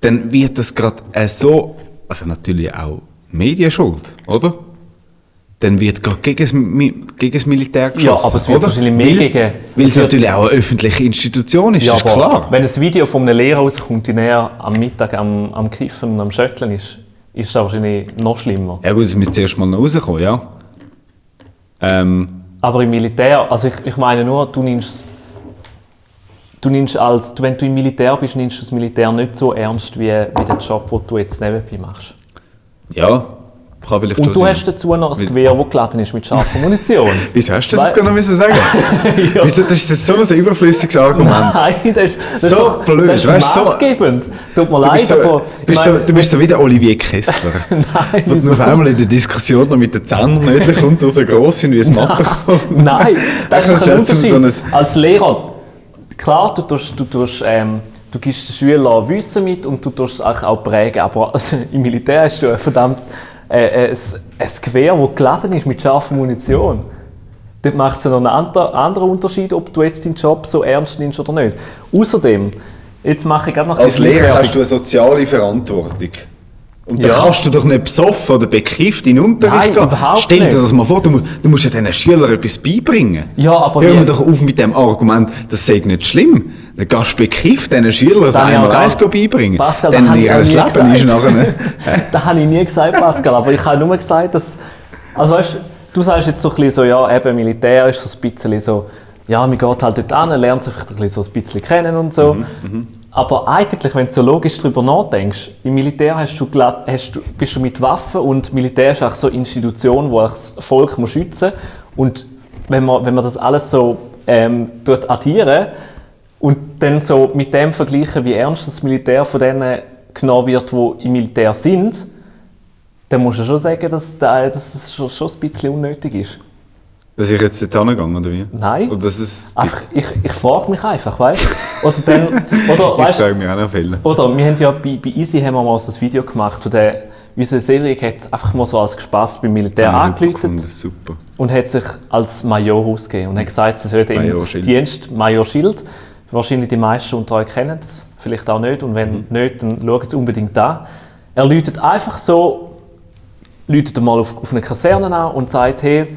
dann wird das gerade äh, so, also natürlich auch Medienschuld, oder? Dann wird gerade gegen, das Mi- gegen das Militär geschossen. aber es wird oder? wahrscheinlich mehr weil, gegen- Weil es es natürlich auch eine öffentliche Institution ist, Ja, ist klar. wenn ein Video von einem Lehrer rauskommt, die näher am Mittag am, am Kiffen und am Schötteln ist, ist das wahrscheinlich noch schlimmer. Ja gut, es müsste zuerst mal rauskommen, ja. Ähm, Aber im Militär, also ich, ich meine nur, du nimmst, du nimmst als, wenn du im Militär bist, nimmst du das Militär nicht so ernst wie, wie den Job, den du jetzt nebenbei machst. ja, kann vielleicht Und du sein. hast dazu noch ein Gewehr, das geladen ist mit scharfer (laughs) Munition. Wieso hast du das jetzt gerade noch müssen sagen? (laughs) Ja. Wieso, das ist so ein (laughs) überflüssiges Argument. Nein, das ist, das So blöd, das ist weißt du, so- maßgebend. Tut mir leid, bist, so, aber... bist ich so, meine, du bist so wie der Olivier Kessler. Nein, dann auf einmal in der Diskussion noch mit den Zähnen nördlich kommt, der so gross sind wie ein Mathe. Nein, das ist ein Unterschied. so Als Lehrer, klar, du, tust, du, tust, ähm, du gibst den Schülern Wissen mit und du tust es auch prägen, aber also, im Militär hast du ein verdammt äh, äh, ein, ein Gewehr, das geladen ist mit scharfer Munition. Dort macht es ja noch einen ander- anderen Unterschied, ob du jetzt deinen Job so ernst nimmst oder nicht. Außerdem, jetzt mache ich gerade noch ein Als Lehrer hast du eine soziale Verantwortung. Und da Ja. kannst du doch nicht besoffen oder bekifft in den Unterricht Nein, gehen. überhaupt Stell dir nicht. das mal vor, du, du musst ja diesen Schülern etwas beibringen. Ja, aber Hör mir doch auf mit dem Argument, das sei nicht schlimm. Dann gehst du bekifft diesen Schülern das einmal eins beibringen. Pascal, ich ihr Leben ist gesagt. nachher... ne? das habe ich nie gesagt, Pascal, aber ich habe nur gesagt, dass... Also weißt, du sagst jetzt so ein bisschen so, ja, eben Militär ist so ein bisschen so, ja, man geht halt dort an, lernt sich vielleicht ein bisschen so ein bisschen kennen und so. Aber eigentlich, wenn du so logisch darüber nachdenkst, im Militär hast du, hast du, bist du mit Waffen und Militär ist auch so eine Institution, die das Volk muss schützen muss. Und wenn man, wenn man das alles so ähm, addieren und dann so mit dem vergleichen, wie ernst das Militär von denen genommen wird, die im Militär sind, dann musst du schon sagen, dass, da- dass das schon ein bisschen unnötig ist. Dass ich jetzt dort hingegangen oder wie? Nein. Oder dass es... Einfach, ich, ich frage mich einfach, weißt du? Oder dann, oder, (laughs) Ich weißt, frage mich auch noch viel. oder wir haben ja bei, bei Easy haben wir mal so ein Video gemacht, wo der unser Cedric hat einfach mal so als Spaß beim Militär ich super und hat sich als Major ausgegeben und hat gesagt, sie sollten Major im. Dienst Major Schild. Wahrscheinlich die meisten unter euch kennen es, vielleicht auch nicht. Und wenn Mhm. nicht, dann schaut es unbedingt an. Er läutet einfach so, läutet mal auf, auf eine Kaserne an und sagt, hey,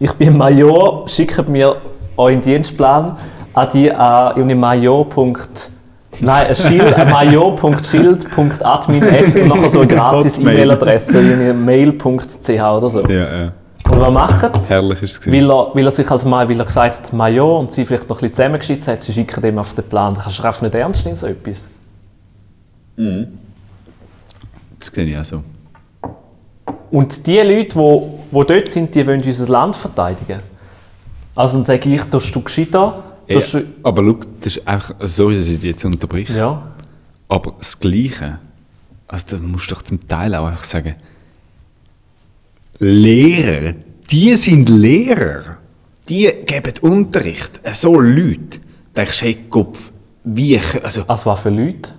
ich bin Major, schickt mir euren Dienstplan an die an irgendwie Major. Nein, ein Schild, ein major.schild.admin und nachher so eine (laughs) gratis. E-Mail-Adresse, irgendwie mail.ch oder so. Ja, ja. Und was macht sie? Herrlich ist es. Weil er, weil er sich als Ma weil er gesagt hat, Major und sie vielleicht noch ein bisschen zusammengeschissen hat, sie schicken dem auf den Plan. Das kannst du einfach nicht ernst nehmen, so etwas. Das sehe ich auch so. Und die Leute, die wo, wo dort sind, die wollen unser Land verteidigen. Also dann sage ich, da du gescheiter. Ja, du- aber schau, das ist einfach, sorry, dass ich dich jetzt unterbreche, ja. aber das Gleiche, also da musst du doch zum Teil auch einfach sagen, Lehrer, die sind Lehrer, die geben Unterricht, so Leute, da denkst du, hey Kopf, wie, also, Also was für Leute?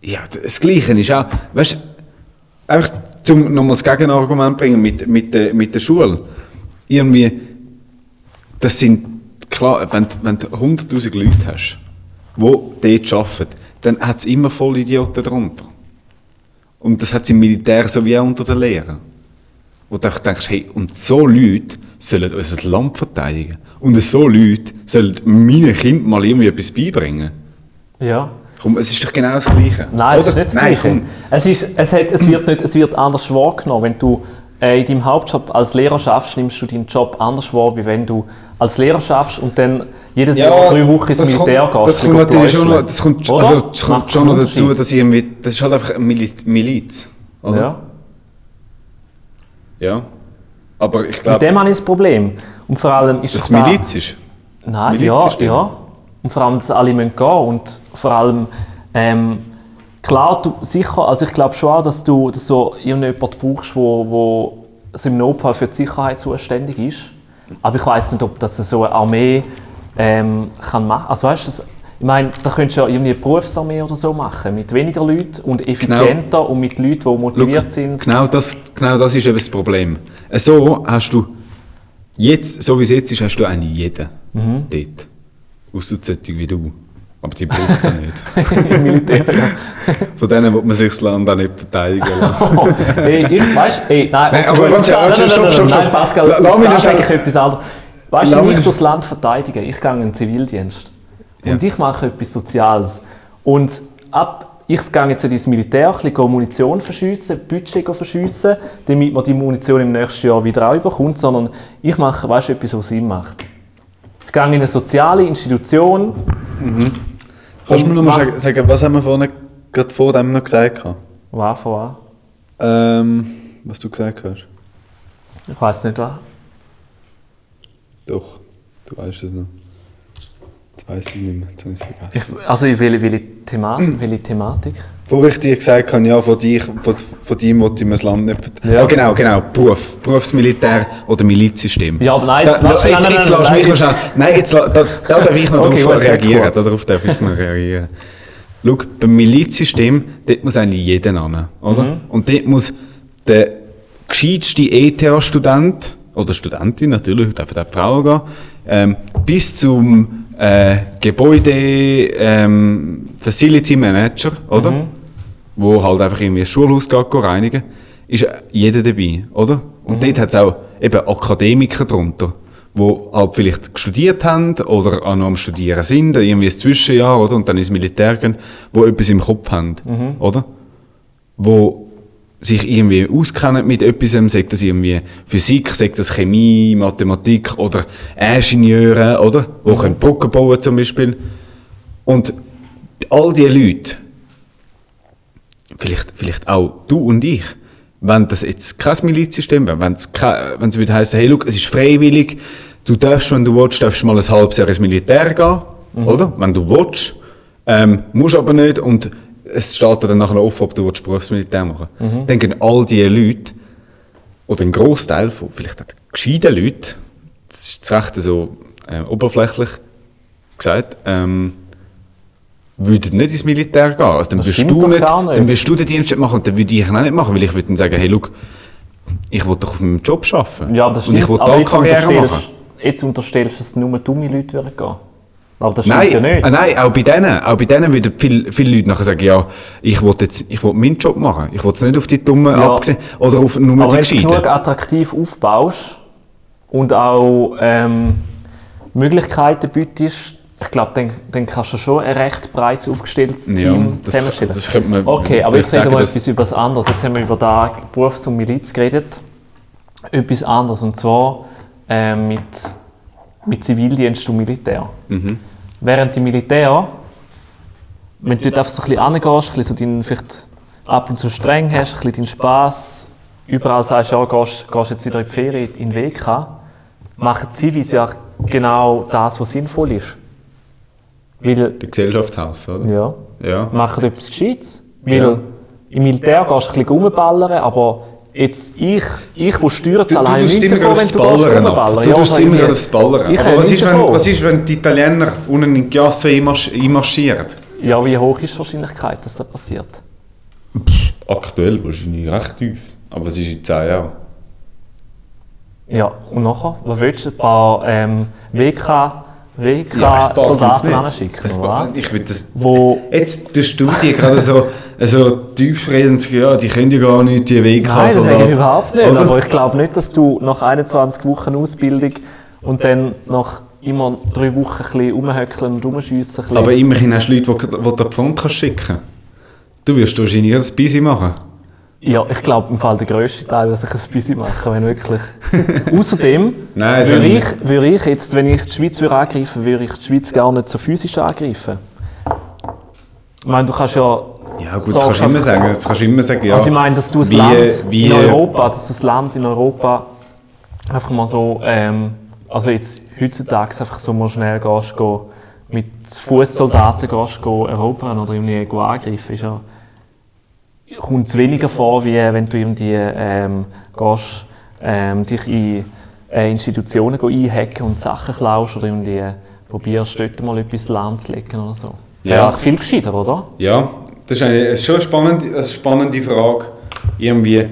ja, das Gleiche ist auch, weißt du, einfach zum nochmal das Gegenargument bringen mit, mit, der, mit der Schule. Irgendwie, das sind, klar, wenn, wenn du 100'000 Leute hast, die dort arbeiten, dann hat es immer voll Idioten darunter. Und das hat es im Militär so wie auch unter den Lehrern. Wo du denkst, hey, und so Leute sollen unser Land verteidigen. Und so Leute sollen meinen Kindern mal irgendwie etwas beibringen. Ja. Komm, es ist doch genau das Gleiche. Nein, es Oder? ist nicht das Nein, Gleiche. komm. Es, ist, es, hat, es, wird nicht, es wird anders wahrgenommen. Wenn du äh, in deinem Hauptjob als Lehrer schaffst, nimmst du deinen Job anders wahr, wie wenn du als Lehrer schaffst und dann jedes Jahr drei Wochen ins das Militär kommt, gehst. Das kommt natürlich schon noch, das kommt, Oder? also, das kommt schon noch dazu, dass irgendwie, das ist halt einfach eine Mili- Miliz. Oder? Ja. ja. Aber ich Mit glaube, dem habe ich das Problem. Und vor allem ist dass es da- Miliz ist. Nein, das ja, Milizsystem. ja. Und vor allem, dass alle müssen gehen und vor allem, ähm, klar, du, sicher, also ich glaube schon auch, dass du, dass du irgendjemanden brauchst, wo, wo so im Notfall für die Sicherheit zuständig ist. Aber ich weiß nicht, ob das so eine Armee ähm, kann machen. Also weißt du, ich meine, da könntest du ja irgendwie eine Berufsarmee oder so machen, mit weniger Leuten und effizienter und mit Leuten, die motiviert Schau, sind. Genau das, genau das ist eben das Problem. So hast du, jetzt, so wie es jetzt ist, hast du eigentlich jeden Mhm. dort. Ausser solche wie du. Aber die braucht es ja nicht. Militär. (laughs) ja. Von denen will man sich das Land auch nicht verteidigen (laughs) lassen. Oh, ey, ich, weißt, ey, nein, Nein, okay, aber warte, warte, stopp, nein, stopp, nein, stopp. Pascal, La- lass mich da noch sage schnell- ich etwas anderes. Weißt du, noch- durchs Land verteidigen, ich gehe in den Zivildienst. Und ich mache etwas Soziales. Und ab, ich gehe jetzt in das Militär, ein bisschen Munition verschiessen, Budget verschiessen, damit man die Munition im nächsten Jahr wieder auch überkommt, sondern ich mache, weißt du, etwas, was Sinn macht. Ich gehe in eine soziale Institution, Kannst du mir noch mal Mach- sagen, sagen, was haben wir vorhin gerade vor dem noch gesagt? was von was? Ähm, was du gesagt hast. Ich weiß nicht was. Doch, du weißt es noch. Jetzt weiss ich es nicht mehr, jetzt habe ich es vergessen. Ich, also welche, welche, Thema (clears throat) welche Thematik? Vorher ich dir gesagt habe, ja, von, dich, von, von deinem wollte ich mir das Land nicht verteidigen. Ja. Ja. genau, genau, Beruf, Berufsmilitär oder Milizsystem. Ja, aber nein, da, lass- jetzt, nein, nein, jetzt nein, lass nein, mich noch nein. schnell, nein, jetzt, da, da darf ich noch (laughs) Okay, darauf reagieren, kurz. darauf darf ich noch reagieren. Schau, beim Milizsystem, dort muss eigentlich jeder an, oder? Mhm. Und dort muss der gescheitste ETH-Student, oder Studentin natürlich, dürfen auch die Frauen gehen, ähm, bis zum äh, Gebäude ähm, Facility Manager, oder? Mhm. Wo halt einfach irgendwie das Schulhaus geht, reinigen, ist jeder dabei, oder? Und dort hat es auch eben Akademiker drunter, die halt vielleicht studiert haben oder auch noch am Studieren sind, irgendwie ein Zwischenjahr, oder? Und dann ins Militär gehen, wo etwas im Kopf haben, oder? Wo sich irgendwie auskennen mit etwas, sagt das irgendwie Physik, sagt das Chemie, Mathematik oder Ingenieure, oder? Wo können Brücken bauen zum Beispiel. Und all diese Leute, vielleicht, vielleicht auch du und ich, wenn das jetzt kein Milizsystem wäre, wenn es, wenn es würde heißen, hey, look, es ist freiwillig, du darfst, wenn du willst, darfst mal ein halbes Jahr ins Militär gehen, oder? Wenn du willst, ähm, musst aber nicht und es steht dir dann nachher offen, ob du willst, Berufsmilitär machen willst. Dann gehen all diese Leute, oder ein Großteil von vielleicht auch gescheiten Leuten, das ist zu Recht so äh, oberflächlich gesagt, ähm, würden nicht ins Militär gehen. Also dann, wirst du nicht, gar nicht. dann wirst du den Dienst nicht machen und dann würde ich ihn auch nicht machen, weil ich würde dann sagen, hey, schau, ich will doch auf meinem Job arbeiten. Ja, das und stimmt. ich will da Karriere machen. jetzt unterstellst du, dass nur dumme Leute würden gehen. Aber das stimmt Nein, ja nicht. äh, nein, auch bei denen, auch bei denen würden viele, viele Leute nachher sagen, ja, ich will jetzt, ich will meinen Job machen. Ich will es nicht auf die Dummen Ja. abgesehen, oder auf nur Aber die wenn du genug Gescheiten. attraktiv aufbaust und auch ähm, Möglichkeiten bietest, ich glaube, dann, dann kannst du schon ein recht breit aufgestelltes Ja, Team das- zusammenstellen. das könnte man okay, aber jetzt reden wir etwas über das anderes. Jetzt haben wir über da Berufs- und Miliz geredet. Etwas anderes, und zwar äh, mit, mit Zivildienst und Militär. Mhm. Während die Militär, wenn du dort einfach so ein bisschen angehst, ein bisschen so deinen, vielleicht ab und zu streng hast, ein bisschen deinen Spass, überall sagst, ja, gehst, gehst jetzt wieder in die Ferien, in den WK, machen die Zivis ja genau das, was sinnvoll ist. Weil, Der Gesellschaft helfen, oder? ja, Ja. machen etwas Gescheites. Weil Ja. im Militär gehst du ein bisschen rumballern, aber jetzt ich, ich wo alleine tust nicht immer davon, gerade wenn aufs du rumballern. Du Ja, tust immer gerade aufs Ballern Ich Aber was ist, wenn, was ist, wenn die Italiener unten in die Gasse einmarsch einmarschieren? Ja, wie hoch ist die Wahrscheinlichkeit, dass das passiert? Aktuell wahrscheinlich recht tief. Aber was ist in 10 Jahren? Ja, und nachher, was willst du? Ein paar ähm, WK, WK Ja, Soldaten nicht. anschicken, oder? Ich will das... Wo, Jetzt tust du die gerade so, (laughs) so tiefredend, ja, die können ja gar nicht, die WK. nein, das sage ich überhaupt nicht. Oder? Aber ich glaube nicht, dass du nach 21 Wochen Ausbildung und dann nach immer drei Wochen ein bisschen rumhöckeln und rumschiessen. Aber immerhin hast du Leute, die, die Front kannst schicken Du wirst wahrscheinlich das busy machen. Ja, ich glaube im Fall der grösste Teil, dass ich ein busy mache, wenn wirklich. (laughs) Außerdem Nein, würde ich, würde ich jetzt, wenn ich die Schweiz würde angreifen würde, ich die Schweiz gar nicht so physisch angreifen. Ich meine, du kannst ja. Ja gut, das kannst du immer sagen. Das kannst du immer sagen, ja. Also ich meine, dass du das Wie- Land wie- in Europa, dass du das Land in Europa einfach mal so, ähm, also jetzt heutzutage einfach so mal schnell gehst, go, mit Fußsoldaten gehst, go erobern oder irgendwie go angreifen, ist ja, kommt weniger vor, wie wenn du irgendwie ähm, gehst, ähm, dich in äh, Institutionen einhacken und Sachen klaust oder irgendwie probierst, dort mal etwas lahmzulegen oder so. Ja. Viel gescheiter, oder? Ja, das ist, eine, ist schon eine spannende, eine spannende Frage. Irgendwie,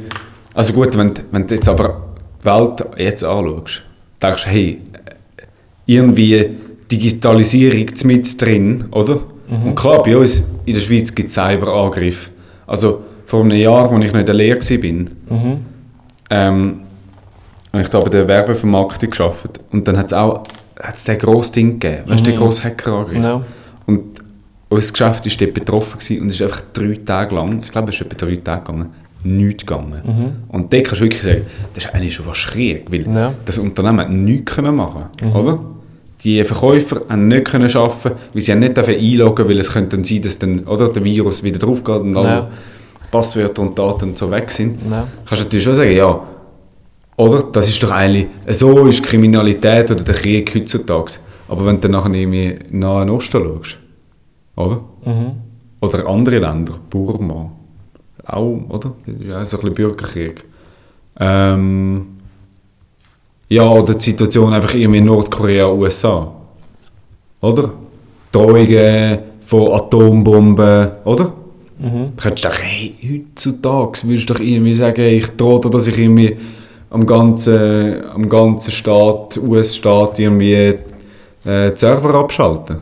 also gut, wenn, du- wenn du jetzt aber die Welt jetzt anschaust, denkst du, hey, irgendwie Digitalisierung mit drin, oder? Und klar, bei uns in der Schweiz gibt es Cyberangriffe. Also vor einem Jahr, als ich noch in der Lehre war, ähm, habe ich da bei der Werbevermarktung gearbeitet. Und dann hat es auch hat's den grossen Ding gegeben, weißt du, den grossen Hackerangriff. Ja. Und unser Geschäft war dort betroffen gewesen und es ist einfach drei Tage lang, ich glaube, es ist etwa drei Tage gegangen, nichts gegangen. Und dort kannst du wirklich sagen, das ist eigentlich schon was schräg, weil Ja. das Unternehmen hat nichts können machen oder? Die Verkäufer haben nicht können arbeiten, weil sie haben nicht dafür einloggen, weil es könnte dann sein, dass dann, oder, der Virus wieder drauf geht und Ja. Passwörter und Daten und so weg sind. Ja. Kannst du natürlich schon sagen, ja, oder? Das ist doch eigentlich, so ist Kriminalität oder der Krieg heutzutage. Aber wenn du dann nachher irgendwie in den Osten schaust, oder? Oder andere Länder, Burma, auch, oder? Das ist auch so ein bisschen Bürgerkrieg. Ähm, ja, oder die Situation einfach irgendwie in Nordkorea, USA. Oder? Drohungen von Atombomben, oder? Mhm. Da könntest du denken, hey, heutzutage würdest du doch irgendwie sagen, ich drohe dir, dass ich irgendwie am ganzen, am ganzen Staat, US-Staat, irgendwie äh, die Server abschalte.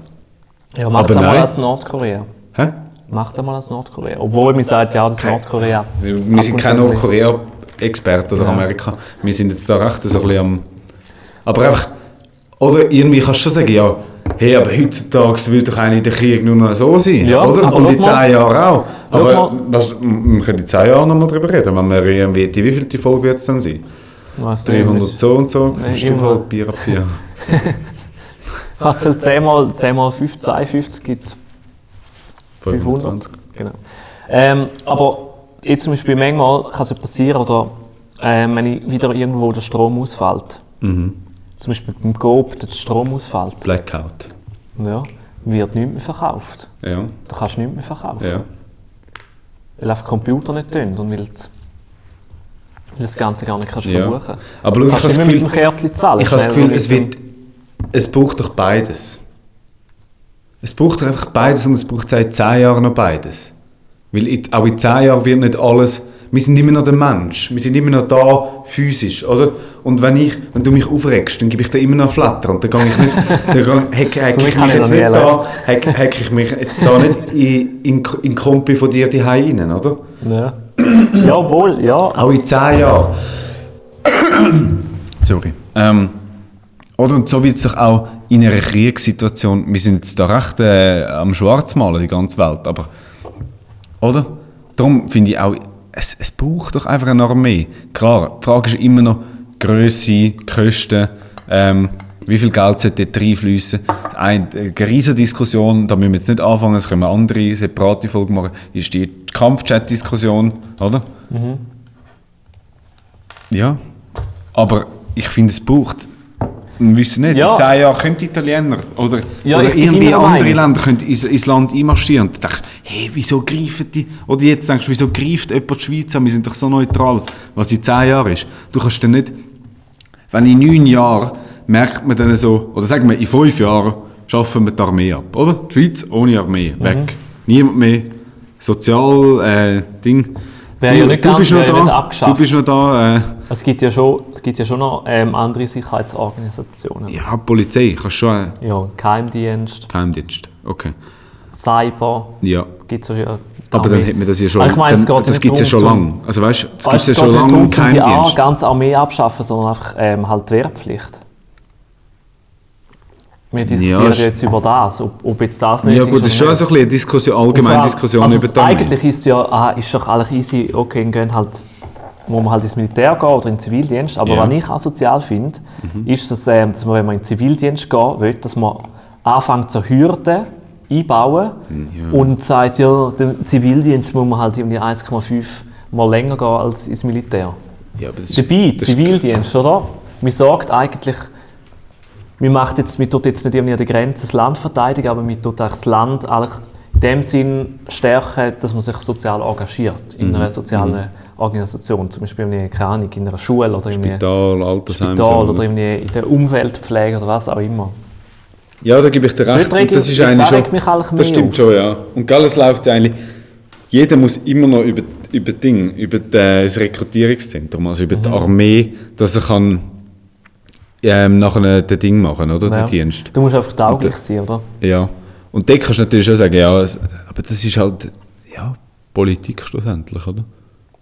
Ja, mach Aber das mal als Nordkorea. Hä? Mach das mal als Nordkorea. Obwohl man sagt, ja, das Nordkorea. Also, wir sind keine Nordkorea-Experten oder Ja. Amerika. Wir sind jetzt da recht so ein bisschen am... Aber einfach... Oder irgendwie kannst du schon sagen, ja, hey, aber heutzutage würde doch eigentlich der Krieg nur noch so sein, Ja, oder? Und in schau mal. zehn Jahren auch. Aber was, wir können in zehn Jahren nochmal darüber reden, wenn wir irgendwie... Die wievielte Folge wird es dann sein? Nicht, 300 was- so und so? Nein, Stimmt immer. wohl, Bier ab vier. Kannst du 10 mal, 10 mal 5, 52 gibt 500. 25. Genau. Ähm, aber jetzt zum Beispiel manchmal kann es ja passieren, oder ähm, wenn wieder irgendwo der Strom ausfällt. Mhm. Zum Beispiel beim Coop, der Strom ausfällt. Blackout. Ja, wird nichts mehr verkauft. Ja, Du kannst nichts mehr verkaufen. ja. Weil einfach Computer nicht tun und weil, das Ganze gar nicht kannst Ja. verbuchen Aber Du ich habe kannst das Gefühl... zahlen. Ich habe das Gefühl, es, wird, es braucht doch beides. Es braucht einfach beides und es braucht seit 10 Jahren noch beides. Weil auch in 10 Jahren wird nicht alles... Wir sind immer noch der Mensch. Wir sind immer noch da, physisch, oder? Und wenn, ich, wenn du mich aufregst, dann gebe ich dir immer noch Flatter. Und dann gehe ich nicht... Dann hack, hack ich mich ich jetzt nicht da... Hack, hack ich mich jetzt da nicht in, in, in Kompi von dir die rein, oder? Ja. Jawohl, ja. Auch in 10 Jahren. Sorry. Ähm, oder und so wird sich auch in einer Kriegssituation, wir sind jetzt da recht äh, am Schwarzmalen, die ganze Welt, aber, oder? Darum finde ich auch, es, es braucht doch einfach eine Armee. Klar, die Frage ist immer noch Größe, Kosten, ähm, wie viel Geld sollte dort reinfließen. Eine, eine riesige Diskussion, da müssen wir jetzt nicht anfangen, das können wir andere separate Folgen machen, ist die Kampfchat-Diskussion, oder? Ja, aber ich finde, es braucht. Wir wissen nicht, Ja. in 10 Jahren können die Italiener oder, Ja, oder irgendwie andere Meinung. Länder können ins, ins Land einmarschieren. Denkst du, hey, wieso greifen die? Oder jetzt denkst du, wieso greift jemand die Schweiz an? Wir sind doch so neutral. Was in 10 Jahren ist. Du kannst dann nicht, wenn in 9 Jahren merkt man dann so, oder sagen wir, in 5 Jahren schaffen wir die Armee ab, oder? Die Schweiz ohne Armee, Mhm. weg. Niemand mehr. Sozial, äh, Ding. Wäre du, ja nicht du ganz- bist noch ja da. abgeschafft. Du bist noch da. Äh, Es gibt ja schon, es gibt ja schon noch ähm, andere Sicherheitsorganisationen. Ja. ja, Polizei, kannst schon. Äh, Geheimdienst, Geheimdienst. Okay. Cyber, Ja. gibt es ja. Aber dann hätte man das ja schon. Ich meine, es dann, geht das gibt es ja schon lange. Also weißt du, das gibt es ja schon lange um die Ar- ganze Armee abschaffen, sondern einfach ähm, halt Wehrpflicht. Wir diskutieren ist- jetzt über das, ob, ob jetzt das nicht Ja gut, das ist schon so ein bisschen eine Diskussion, allgemeine Diskussion also über Armee. Eigentlich ist es ja, ah, ist doch eigentlich easy, okay, gehen halt, wo man halt ins Militär geht oder in den Zivildienst. Aber Ja. was ich asozial finde, ist, dass, ähm, dass man, wenn man in den Zivildienst geht, will, dass man anfängt zur Hürde einbauen und sagt, ja, den Zivildienst muss man halt irgendwie 1,5 Mal länger gehen als ins Militär. Ja, aber das, Dabei, das Zivildienst, oder? Man sagt eigentlich, man, macht jetzt, man tut jetzt nicht irgendwie an der Grenze das Land verteidigen, aber man tut eigentlich das Land eigentlich in dem Sinn stärken, dass man sich sozial engagiert in Mhm. einer sozialen Organisation. Zum Beispiel in, keine Ahnung, in einer Schule oder in einem Spital, Altersheim. Spital oder in der Umweltpflege oder was auch immer. Ja, da gebe ich dir recht. Und das ist eigentlich schon, das stimmt auf. schon, ja. Und gell, es läuft ja eigentlich, jeder muss immer noch über, über Ding, über das Rekrutierungszentrum, also über die Mhm. Armee, dass er kann ähm, nachher den Ding machen, oder? Ja. Den Dienst. Du musst einfach tauglich sein, oder? Ja. Und da kannst du natürlich schon sagen, ja, aber das ist halt, ja, Politik schlussendlich, oder?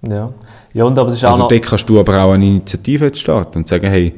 Ja. ja und aber es ist auch Also noch... dort kannst du aber auch eine Initiative jetzt starten und sagen, hey,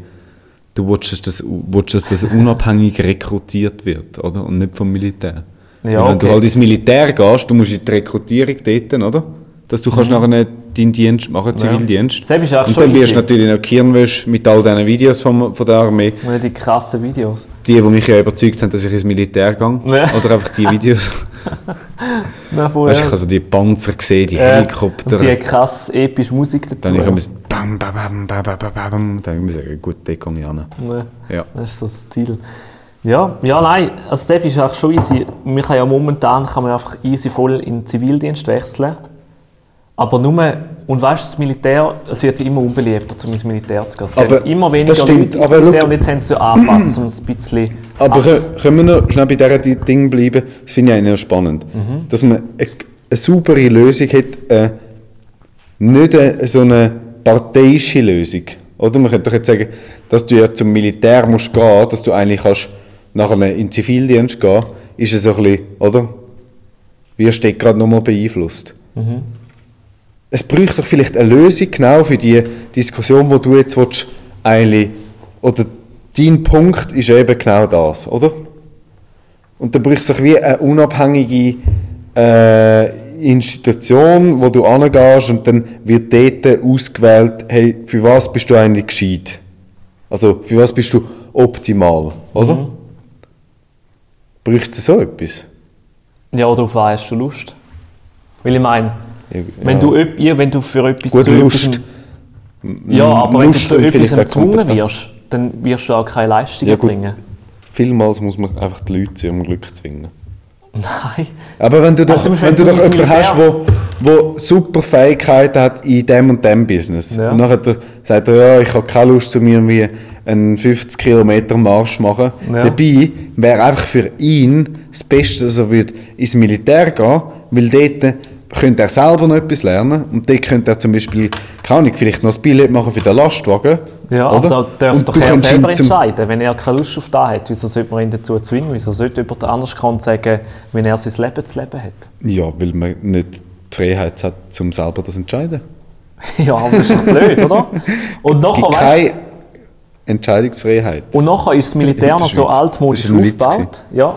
du willst, dass willst, dass das unabhängig rekrutiert wird, oder? Und nicht vom Militär. Ja, Weil wenn du okay. halt ins Militär gehst, du musst in die Rekrutierung dort, oder? Dass du kannst nachher nicht deinen Dienst machen, Zivildienst. Ist auch und dann wirst du natürlich noch Kirnwäsch mit all diesen Videos von, von der Armee. Ja, Die krassen Videos. Die, die mich ja überzeugt haben, dass ich ins Militär gehe. Ja. Oder einfach die (laughs) Videos. (laughs) Ja, Weißt du, ja. ich habe so die Panzer gesehen, die Äh, Helikopter. Und die krass epische Musik dazu. Dann habe ich bam, bam, bam, bam, bam, bam, bam. Dann habe ich gesagt, gut, dort gehe ich hin. Ja. Ja. Das ist so das Ziel. Ja, ja, nein, also das ist auch schon easy. Man kann ja momentan kann man einfach easy voll in den Zivildienst wechseln. Aber nur, und weißt du, das Militär, es wird immer unbeliebter, um ins Militär zu gehen. Es Aber gehen immer weniger das stimmt, Leute ins aber Militär schau- und jetzt haben sie es ja angepasst, um es ein bisschen... Aber ab- kö- können wir noch schnell bei dieser Di- Ding bleiben? Das finde ich eigentlich noch spannend. Mhm. Dass man eine, eine saubere Lösung hat, äh, nicht eine, so eine parteiische Lösung. Oder man könnte doch jetzt sagen, dass du ja zum Militär musst gehen, dass du eigentlich kannst nachher in den Zivildienst gehen, ist es so ein bisschen, oder? Wirst du gerade nochmal beeinflusst. Mhm. Es bräuchte doch vielleicht eine Lösung genau für die Diskussion, wo du jetzt willst, eigentlich, oder dein Punkt ist eben genau das, oder? Und dann bräuchte es doch wie eine unabhängige äh, Institution, wo du angehst und dann wird dort ausgewählt, hey, für was bist du eigentlich gescheit? Also, für was bist du optimal, oder? Mhm. Bräuchte es so etwas? Ja, oder auf was hast du Lust? Weil ich meine, Ja, wenn, du, wenn du für etwas Gut, zu Lust. etwas... Ja, aber wenn du Lust zu etwas gezwungen wirst, dann wirst du auch keine Leistung Ja, gut. erbringen. Vielmals muss man einfach die Leute zu ihrem Glück zwingen. Nein. Aber wenn du doch, Also, wenn du doch jemanden ins hast, wo, wo super Fähigkeiten hat in dem und dem Business Ja. und nachher sagt er, ja, ich habe keine Lust, zu mir irgendwie einen 50 Kilometer Marsch machen. Ja. Dabei wäre einfach für ihn das Beste, dass er würde ins Militär gehen weil dort könnte er selber noch etwas lernen und dort könnte er zum Beispiel, keine Ahnung, vielleicht noch das Billett machen für den Lastwagen. Ja, oder? aber da du er könntest selber entscheiden. Wenn er keine Lust auf das hat, wieso sollte man ihn dazu zwingen? Wieso sollte jemand anders sagen, wenn er sein Leben zu leben hat? Ja, weil man nicht die Freiheit hat, um selber das zu entscheiden. (laughs) ja, aber das ist doch blöd, oder? (laughs) Und Es nachher, gibt keine Entscheidungsfreiheit. und nachher ist das Militär noch so altmodisch ein aufgebaut. Ja.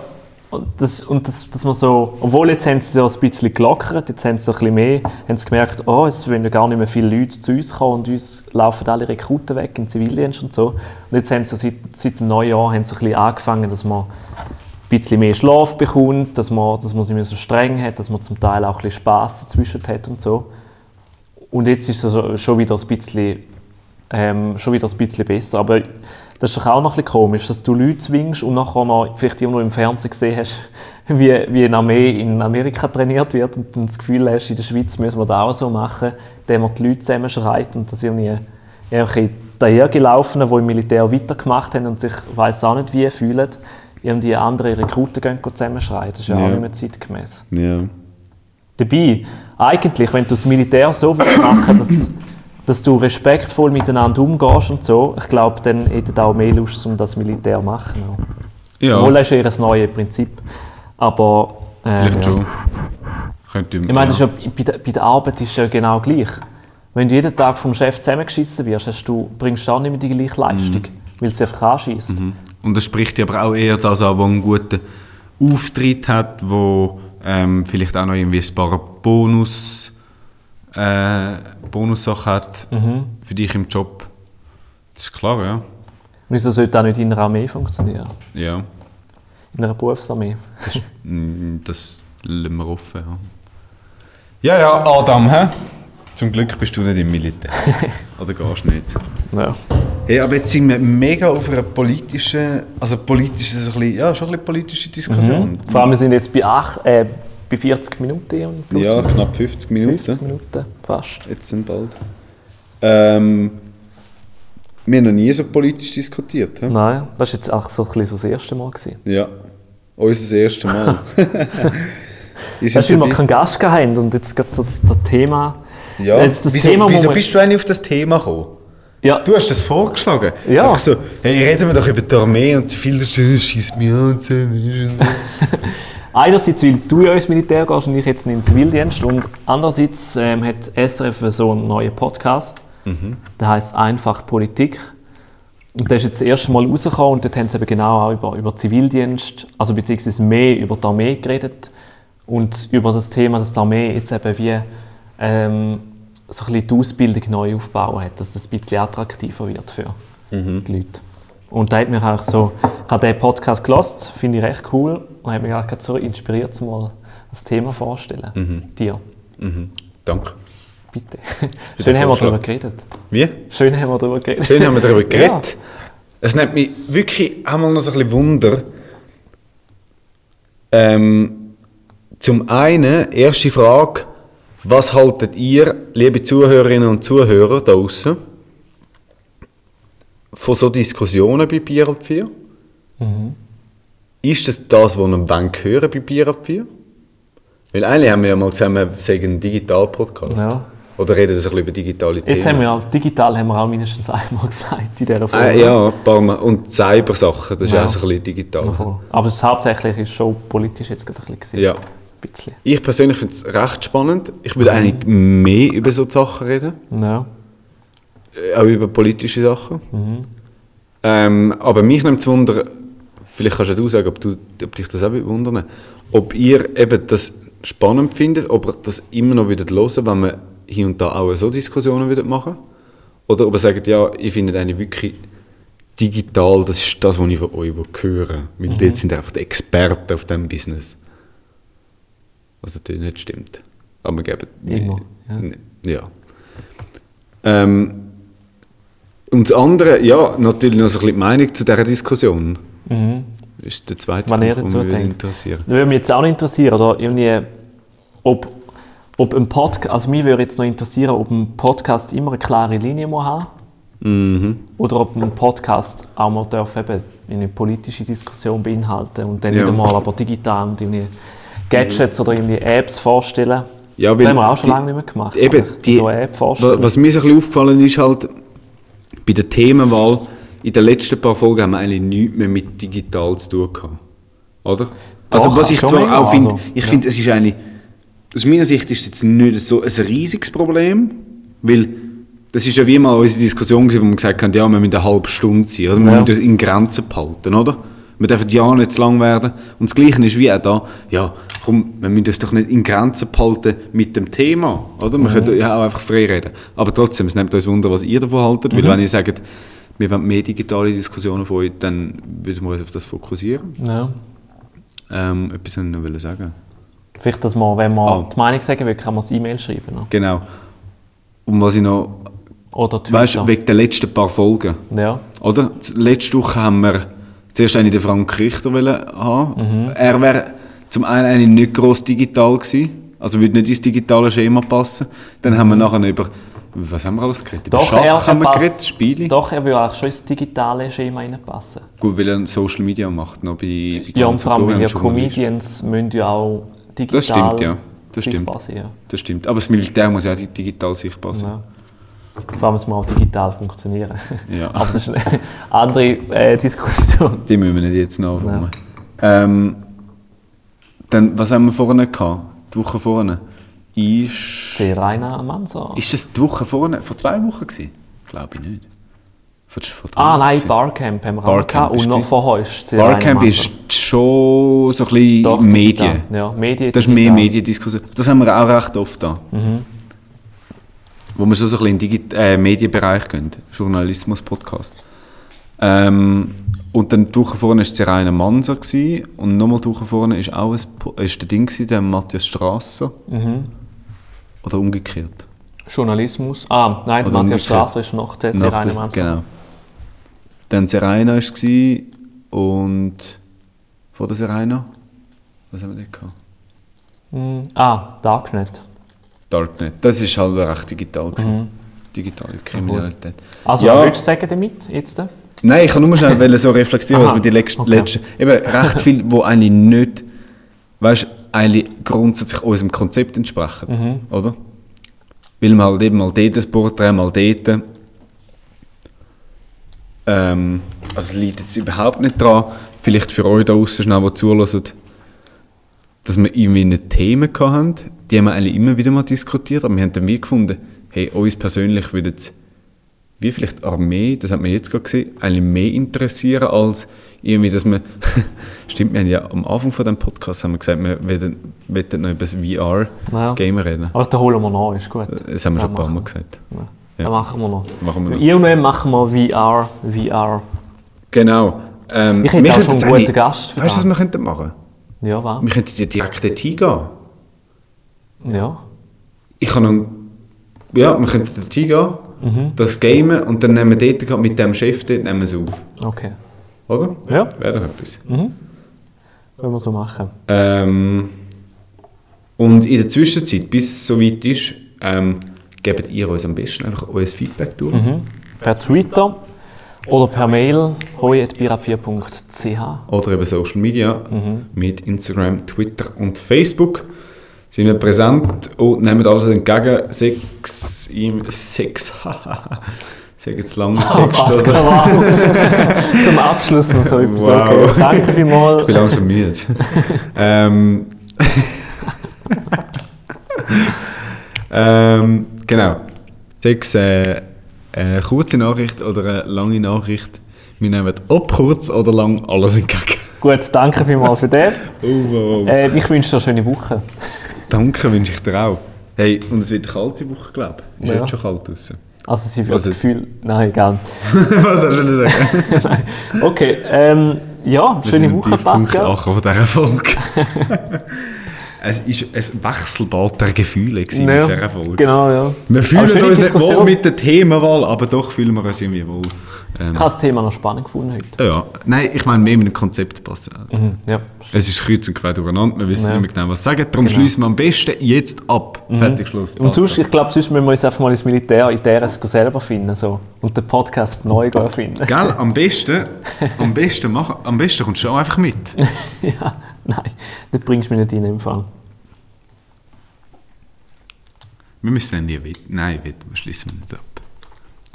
Und, das, und das, dass man so, obwohl jetzt haben sie es ein bisschen gelockert, jetzt haben sie ein bisschen mehr, haben sie gemerkt, oh, es wollen ja gar nicht mehr viele Leute zu uns kommen und uns laufen alle Rekruten weg im Zivildienst und so. Und jetzt haben sie seit, seit dem neuen Jahr haben sie ein bisschen angefangen, dass man ein bisschen mehr Schlaf bekommt, dass man, dass man sich nicht mehr so streng hat, dass man zum Teil auch ein bisschen Spass dazwischen hat und so. Und jetzt ist es schon wieder ein bisschen, ähm, schon wieder ein bisschen besser. Aber das ist doch auch noch ein bisschen komisch, dass du Leute zwingst und nachher noch, vielleicht irgendwo im Fernsehen gesehen hast, (laughs) wie, wie eine Armee in Amerika trainiert wird und dann das Gefühl hast, in der Schweiz müssen wir das auch so machen, indem man die Leute zusammenschreit und dass irgendwie irgendwelche dahergelaufenen, die im Militär weitergemacht haben und sich, weiß auch nicht wie, fühlen, irgendwie andere Rekruten gehen zusammenschreien. Das ist ja, auch nicht mehr zeitgemäß. Ja. Dabei, eigentlich, wenn du das Militär so willst machen dass, dass du respektvoll miteinander umgehst und so, ich glaube, dann hätten auch mehr Lust, um das Militär zu machen. Ja, Obwohl, das ist eher ein neues Prinzip. Aber, äh, vielleicht ja. schon. Könnte, Ich meine, ist ja, bei, der, bei der Arbeit ist es ja genau gleich. Wenn du jeden Tag vom Chef zusammengeschissen wirst, du, bringst du auch nicht mehr die gleiche Leistung, weil es einfach anschießt. Und das spricht ja aber auch eher das an, der einen guten Auftritt hat, wo ähm, vielleicht auch noch irgendwie ein paar Bonus, äh, Bonussachen hat für dich im Job. Das ist klar, ja. Wieso sollte das nicht in einer Armee funktionieren? Ja, In einer Berufsarmee? (laughs) mm, das lassen wir offen. Ja, ja, ja Adam, hä? Zum Glück bist du nicht im Militär. (laughs) Oder gehst du nicht? Ja. Hey, aber jetzt sind wir mega auf einer politischen, also politisch ist es ein bisschen, ja, schon ein bisschen politische Diskussion. Vor allem, wir sind jetzt bei, acht, äh, bei 40 Minuten plus Ja, knapp 50 Minuten. 50 Minuten, fast. Jetzt sind bald. Ähm, wir haben noch nie so politisch diskutiert. He? Nein, das war jetzt auch so, ein bisschen so das erste Mal. Gewesen. Ja, unser erstes Mal. Ich Das ist, sind weil wir keinen Gast haben und jetzt geht so das das Thema. ja. Jetzt das wieso Thema, wieso bist du eigentlich auf das Thema gekommen? Ja, Du hast das vorgeschlagen. Ja. Einfach so, hey, reden wir doch über die Armee und so viel, das schießt mich an (laughs) einerseits, weil du ja ins Militär gehst und ich jetzt in den Zivildienst und andererseits ähm, hat SRF so einen neuen Podcast, der heißt «Einfach Politik». Und der ist jetzt das erste Mal rausgekommen und dort haben sie eben genau auch über, über Zivildienst, also beziehungsweise mehr über die Armee geredet und über das Thema, dass die Armee jetzt eben wie ähm, so ein bisschen die Ausbildung neu aufbauen hat, dass das ein bisschen attraktiver wird für die Leute. Und da hat mich auch so, ich habe den Podcast gelost, finde ich recht cool und hat mich auch gerade so inspiriert, mal das Thema vorzustellen. Dir, Mhm. Danke. bitte. Schön haben wir darüber geredet. Wie? Schön haben wir darüber geredet. Schön haben wir darüber (laughs) Ja. geredet. Es nimmt mich wirklich einmal noch so ein bisschen Wunder. Ähm, zum einen, erste Frage, was haltet ihr, liebe Zuhörerinnen und Zuhörer da draußen, von so Diskussionen bei Bier ab 4? Ist das das, was ihr wollt hören bei Bier ab 4? Weil eigentlich haben wir ja mal wir sagen einen Digital-Podcast. Ja. Oder reden sie ein bisschen über digitale Themen? Jetzt haben wir ja, digital haben wir auch mindestens einmal (laughs) gesagt in dieser Folge. Äh, ja, ein paar Mal. Und Cybersachen, das ist Ja. auch so ein bisschen digital. Aber das hauptsächlich ist schon politisch jetzt gerade ein bisschen. Ja. Ein bisschen. Ich persönlich finde es recht spannend. Ich würde eigentlich mehr über so Sachen reden. Ja. Äh, Auch über politische Sachen. Ähm, aber mich nimmt es Wunder, vielleicht kannst du sagen, ob, du, ob dich das auch wundern ob ihr eben das spannend findet, ob ihr das immer noch würdet hören wenn wir hier und da auch so Diskussionen würdet machen Oder ob ihr sagt, ja, ich finde eigentlich wirklich digital, das ist das, was ich von euch höre. Weil Mhm. dort sind einfach die Experten auf diesem Business. Was natürlich nicht stimmt. Aber wir geben... Immer, ja. ja. ja. Ähm, und das andere, ja, natürlich noch so ein bisschen die Meinung zu dieser Diskussion. Mhm. Ist der zweite ihr Punkt, der mich würde denkt. interessieren. Das würde mich jetzt auch noch interessieren, oder irgendwie, ob, ob ein Podcast, also mich würde jetzt noch interessieren, ob ein Podcast immer eine klare Linie muss haben Mhm. Oder ob ein Podcast auch mal darf eben eine politische Diskussion beinhalten und dann Ja. wieder mal aber digital und irgendwie Gadgets oder irgendwie Apps vorstellen. Ja, das haben wir auch schon die- lange nicht mehr gemacht. eben, die- so App vorstellen. Was mir so ein bisschen aufgefallen ist, halt, bei der Themenwahl, in den letzten paar Folgen haben wir eigentlich nichts mehr mit digital zu tun gehabt. Oder? Also, Doch, was ich zwar auch finde, also, ich ja. finde, es ist eigentlich, aus meiner Sicht ist es jetzt nicht so ein riesiges Problem, weil das ist ja wie mal unsere Diskussion gewesen, wo wir gesagt haben, ja, wir müssen eine halbe Stunde sein, oder? Wir Ja. müssen in Grenzen behalten, oder? Wir dürfen ja nicht zu lang werden. Und das Gleiche ist wie auch da, ja, komm, wir müssen das doch nicht in Grenzen behalten mit dem Thema, oder? Mhm. Wir können ja auch einfach frei reden. Aber trotzdem, es nimmt uns Wunder, was ihr davon haltet, Mhm. weil wenn ihr sagt, wir wollen mehr digitale Diskussionen von euch, dann würden wir uns auf das fokussieren. ja. Ähm, etwas wollte ich noch sagen. Vielleicht, dass man, wenn man Ah. die Meinung sagen will, kann man das E-Mail schreiben. Ne? Genau. Und was ich noch, Oder Twitter. weißt du, wegen den letzten paar Folgen, ja. oder? Letzte Woche haben wir zuerst einen den Frank Richter haben. Mhm. Er wäre zum einen eigentlich nicht gross digital gewesen, also würde nicht ins digitale Schema passen. Dann haben wir nachher über, was haben wir alles geredet? Über. Doch, Schach er, haben wir passt- geredet, Spiele. Doch, er will eigentlich schon ins digitale Schema reinpassen. Gut, weil er Social Media macht, noch bei, bei Ja, und vor allem, weil ja. Comedians müssen ja auch digital Das stimmt, ja. Das sichtbar sein. Ja. Das stimmt. Aber das Militär muss ja auch digital sichtbar sein. Ja. Vor allem, es muss auch digital funktionieren. Ja. (laughs) Aber das ist eine andere äh, Diskussion. Die müssen wir nicht jetzt nachholen. Ähm, dann, was haben wir vorne gehabt? Die Woche vorne? Ist, Sehr Manso. ist das die Woche vorne? Vor zwei Wochen gewesen? Glaube ich nicht. Vor, vor Ah nein, gewesen. Barcamp haben wir auch Barcamp Und noch vorher ist sehr Barcamp reiner ist schon so ein bisschen Doch, Medien. digital. Ja, Medien. Das ist mehr. Mediendiskussion. Das haben wir auch recht oft da. Wo wir schon so ein bisschen in den äh, Medienbereich gehen. Journalismus-Podcast. Ähm, und dann die Woche vorne war Serena Mansa gewesen, und nochmal die Woche vorne ist auch ein, ist der Ding gewesen, der Matthias Strasser. Oder umgekehrt. Journalismus. Ah, nein, Oder Matthias. Strasser ist noch der Manso. Genau. Dann Serena war es und vor der Serena, was haben wir denn gehabt? Mm, Ah, Darknet. Darknet. Das ist halt recht digital. Gewesen. Digitale Kriminalität. Also, Ja. was willst du sagen damit jetzt? Nein, ich kann nur schnell (laughs) so reflektieren, Aha, was wir die letzten, okay. letzten eben recht viel, wo eigentlich nicht, weißt, eigentlich grundsätzlich unserem Konzept entsprechen, Mhm. oder? Weil man halt eben mal dort ein Porträt, mal dort. Ähm, also es liegt jetzt überhaupt nicht dran, vielleicht für euch da draussen schnell, die zulassen, dass wir irgendwie eine Themen hatten, die haben wir eigentlich immer wieder mal diskutiert, aber wir haben dann wie gefunden, hey, uns persönlich würde es wie vielleicht Armee, das hat man jetzt gerade gesehen, eigentlich mehr interessieren als irgendwie, dass man, (laughs) stimmt, wir haben ja am Anfang von dem Podcast haben wir gesagt, wir wollen noch über das VR-Game Ja. reden. Aber da holen wir noch, ist gut. Das haben wir schon ein paar Mal gesagt. Ja. Ja. Dann machen wir noch. Machen wir noch. Irgendwann machen wir VR. VR. Genau. Ähm, Ich hätte auch schon einen guten Gast für Weißt du, was das. wir könnten machen? Ja, was? Wir könnten ja direkt dort hingehen. Ja. Ich kann noch, ja, wir könnten dort hingehen, Mhm. das gamen und dann nehmen wir dort mit dem Chef dort nehmen wir es auf. Okay. Oder? Ja. Wäre doch etwas. Können wir so machen. Ähm, und in der Zwischenzeit, bis es soweit ist, ähm, gebt ihr uns am besten einfach euer Feedback durch. Mhm. Per Twitter oder per Mail hoi.bira4.ch. Oder über Social Media Mhm. mit Instagram, Twitter und Facebook. Sind wir präsent und nehmen alles entgegen. Sechs, im Sechs. Sag jetzt lange Text, Pascal, oder? wow. Zum Abschluss noch so etwas. Wow. Okay. Danke vielmals. Ich bin langsam müde. ähm, ähm, genau. Sechs äh, eine kurze Nachricht oder eine lange Nachricht. Wir nehmen ob kurz oder lang alles entgegen. Gut, danke vielmals für das. Oh, wow, wow. Äh, ich wünsche dir eine schöne Woche. Danke, wünsche ich dir auch. Hey, und es wird eine kalte Woche, glaube ich. Ist Ja. jetzt schon kalt draußen. Also, sie Was das Gefühl. Nein, egal. (laughs) Was hast du sagen? (laughs) Okay, ähm, ja, schöne Woche, Pascal. Acher von dieser Folge. (laughs) es war ein Wechselbad der Gefühle Ja, mit dieser Folge. Genau, ja. Wir fühlen uns nicht wohl mit der Themenwahl, aber doch fühlen wir uns irgendwie wohl. Ähm, Ich habe das Thema noch spannend gefunden heute. ja, nein, ich meine, mehr mit dem Konzept passen. Mhm, ja. Es ist kreuz und quer durcheinander, wir wissen Ja. nicht mehr genau, was sagen. Darum schließen wir am besten jetzt ab. Fertig, Schluss. Und sonst, ich glaube, sonst müssen wir uns einfach mal ins Militär in DRS selber finden so. und den Podcast neu erfinden. Gell, am (laughs) besten, am besten, mach, am besten kommst du auch einfach mit. (laughs) ja, nein, das bringst du mich nicht in den Fall. Wir müssen dann nie wetten. Nein, wetten wir schließen wir nicht ab.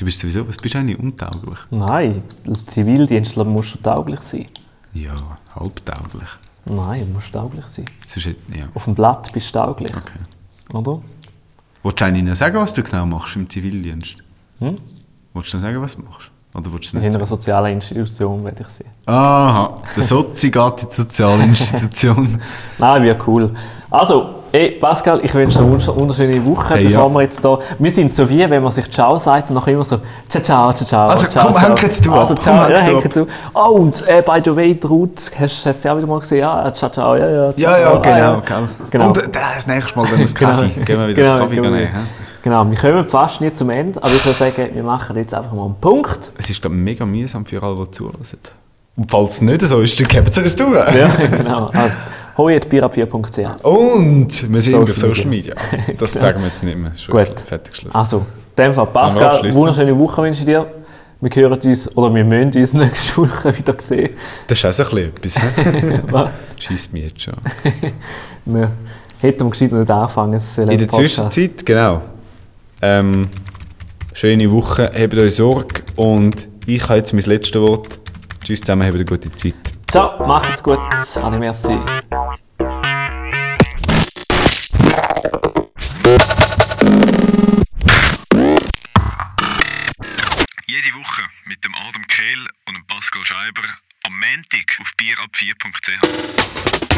Du bist sowieso, was bist du eigentlich untauglich? Nein, Zivildienstler musst du tauglich sein. Ja, halbtauglich. Nein, du musst tauglich sein. Sonst ja, Auf dem Blatt bist du tauglich, okay. oder? Wolltest du eigentlich noch sagen, was du genau machst im Zivildienst? Hm? Wolltest du noch sagen, was du machst? Oder willst du In nicht einer sagen? sozialen Institution werde ich sein. Aha, der Sozi geht in die Sozialinstitution. (laughs) Nein, wäre cool. Also, ey, Pascal, ich wünsche dir eine wundersch- wunderschöne Woche, Hey, bevor ja. wir jetzt da... Wir sind so wie, wenn man sich Ciao sagt und nachher immer so Ciao, ciao, ciao, ciao. Also, ciao, komm, ciao. henk jetzt du Also, ab, ciao, komm, ja, henk jetzt du. Oh, und äh, by the way, Ruth, hast, hast du ja wieder mal gesehen? Ja, ciao, ciao, ja, ja, ciao, Ja, ja, ciao, genau. ah, gell. Genau. Und äh, das nächste Mal dann das (laughs) Kaffee. Gehen wir wieder Genau, das Kaffee genau. nehmen. Genau, wir kommen fast nicht zum Ende, aber ich würde sagen, wir machen jetzt einfach mal einen Punkt. Es ist glaub, ich, mega mühsam für alle, die zuhören. Und falls es nicht so ist, dann geben sie es durch. Ja, (laughs) genau. Also, hoyetbirab4.ch Und wir sind Social auf Social Media. (laughs) Das sagen wir jetzt nicht mehr. Ist Gut. Fertig, Schluss. Also, in dem Fall, Pascal, wunderschöne Woche wünsche ich dir. Wir hören uns, oder wir müssen uns (laughs) nächste Woche wieder sehen. Das ist auch so ein bisschen etwas. (laughs) Schießt mich jetzt schon. wir hätten gescheit nicht anfangen. es soll In der Zwischenzeit, genau. Ähm, schöne Woche, habt euch Sorge und ich habe jetzt mein letztes Wort. Tschüss zusammen, habt eine gute Zeit. Ciao, macht's gut. Ade, merci. Kehl und Pascal Scheiber am Montag auf bierab4.ch.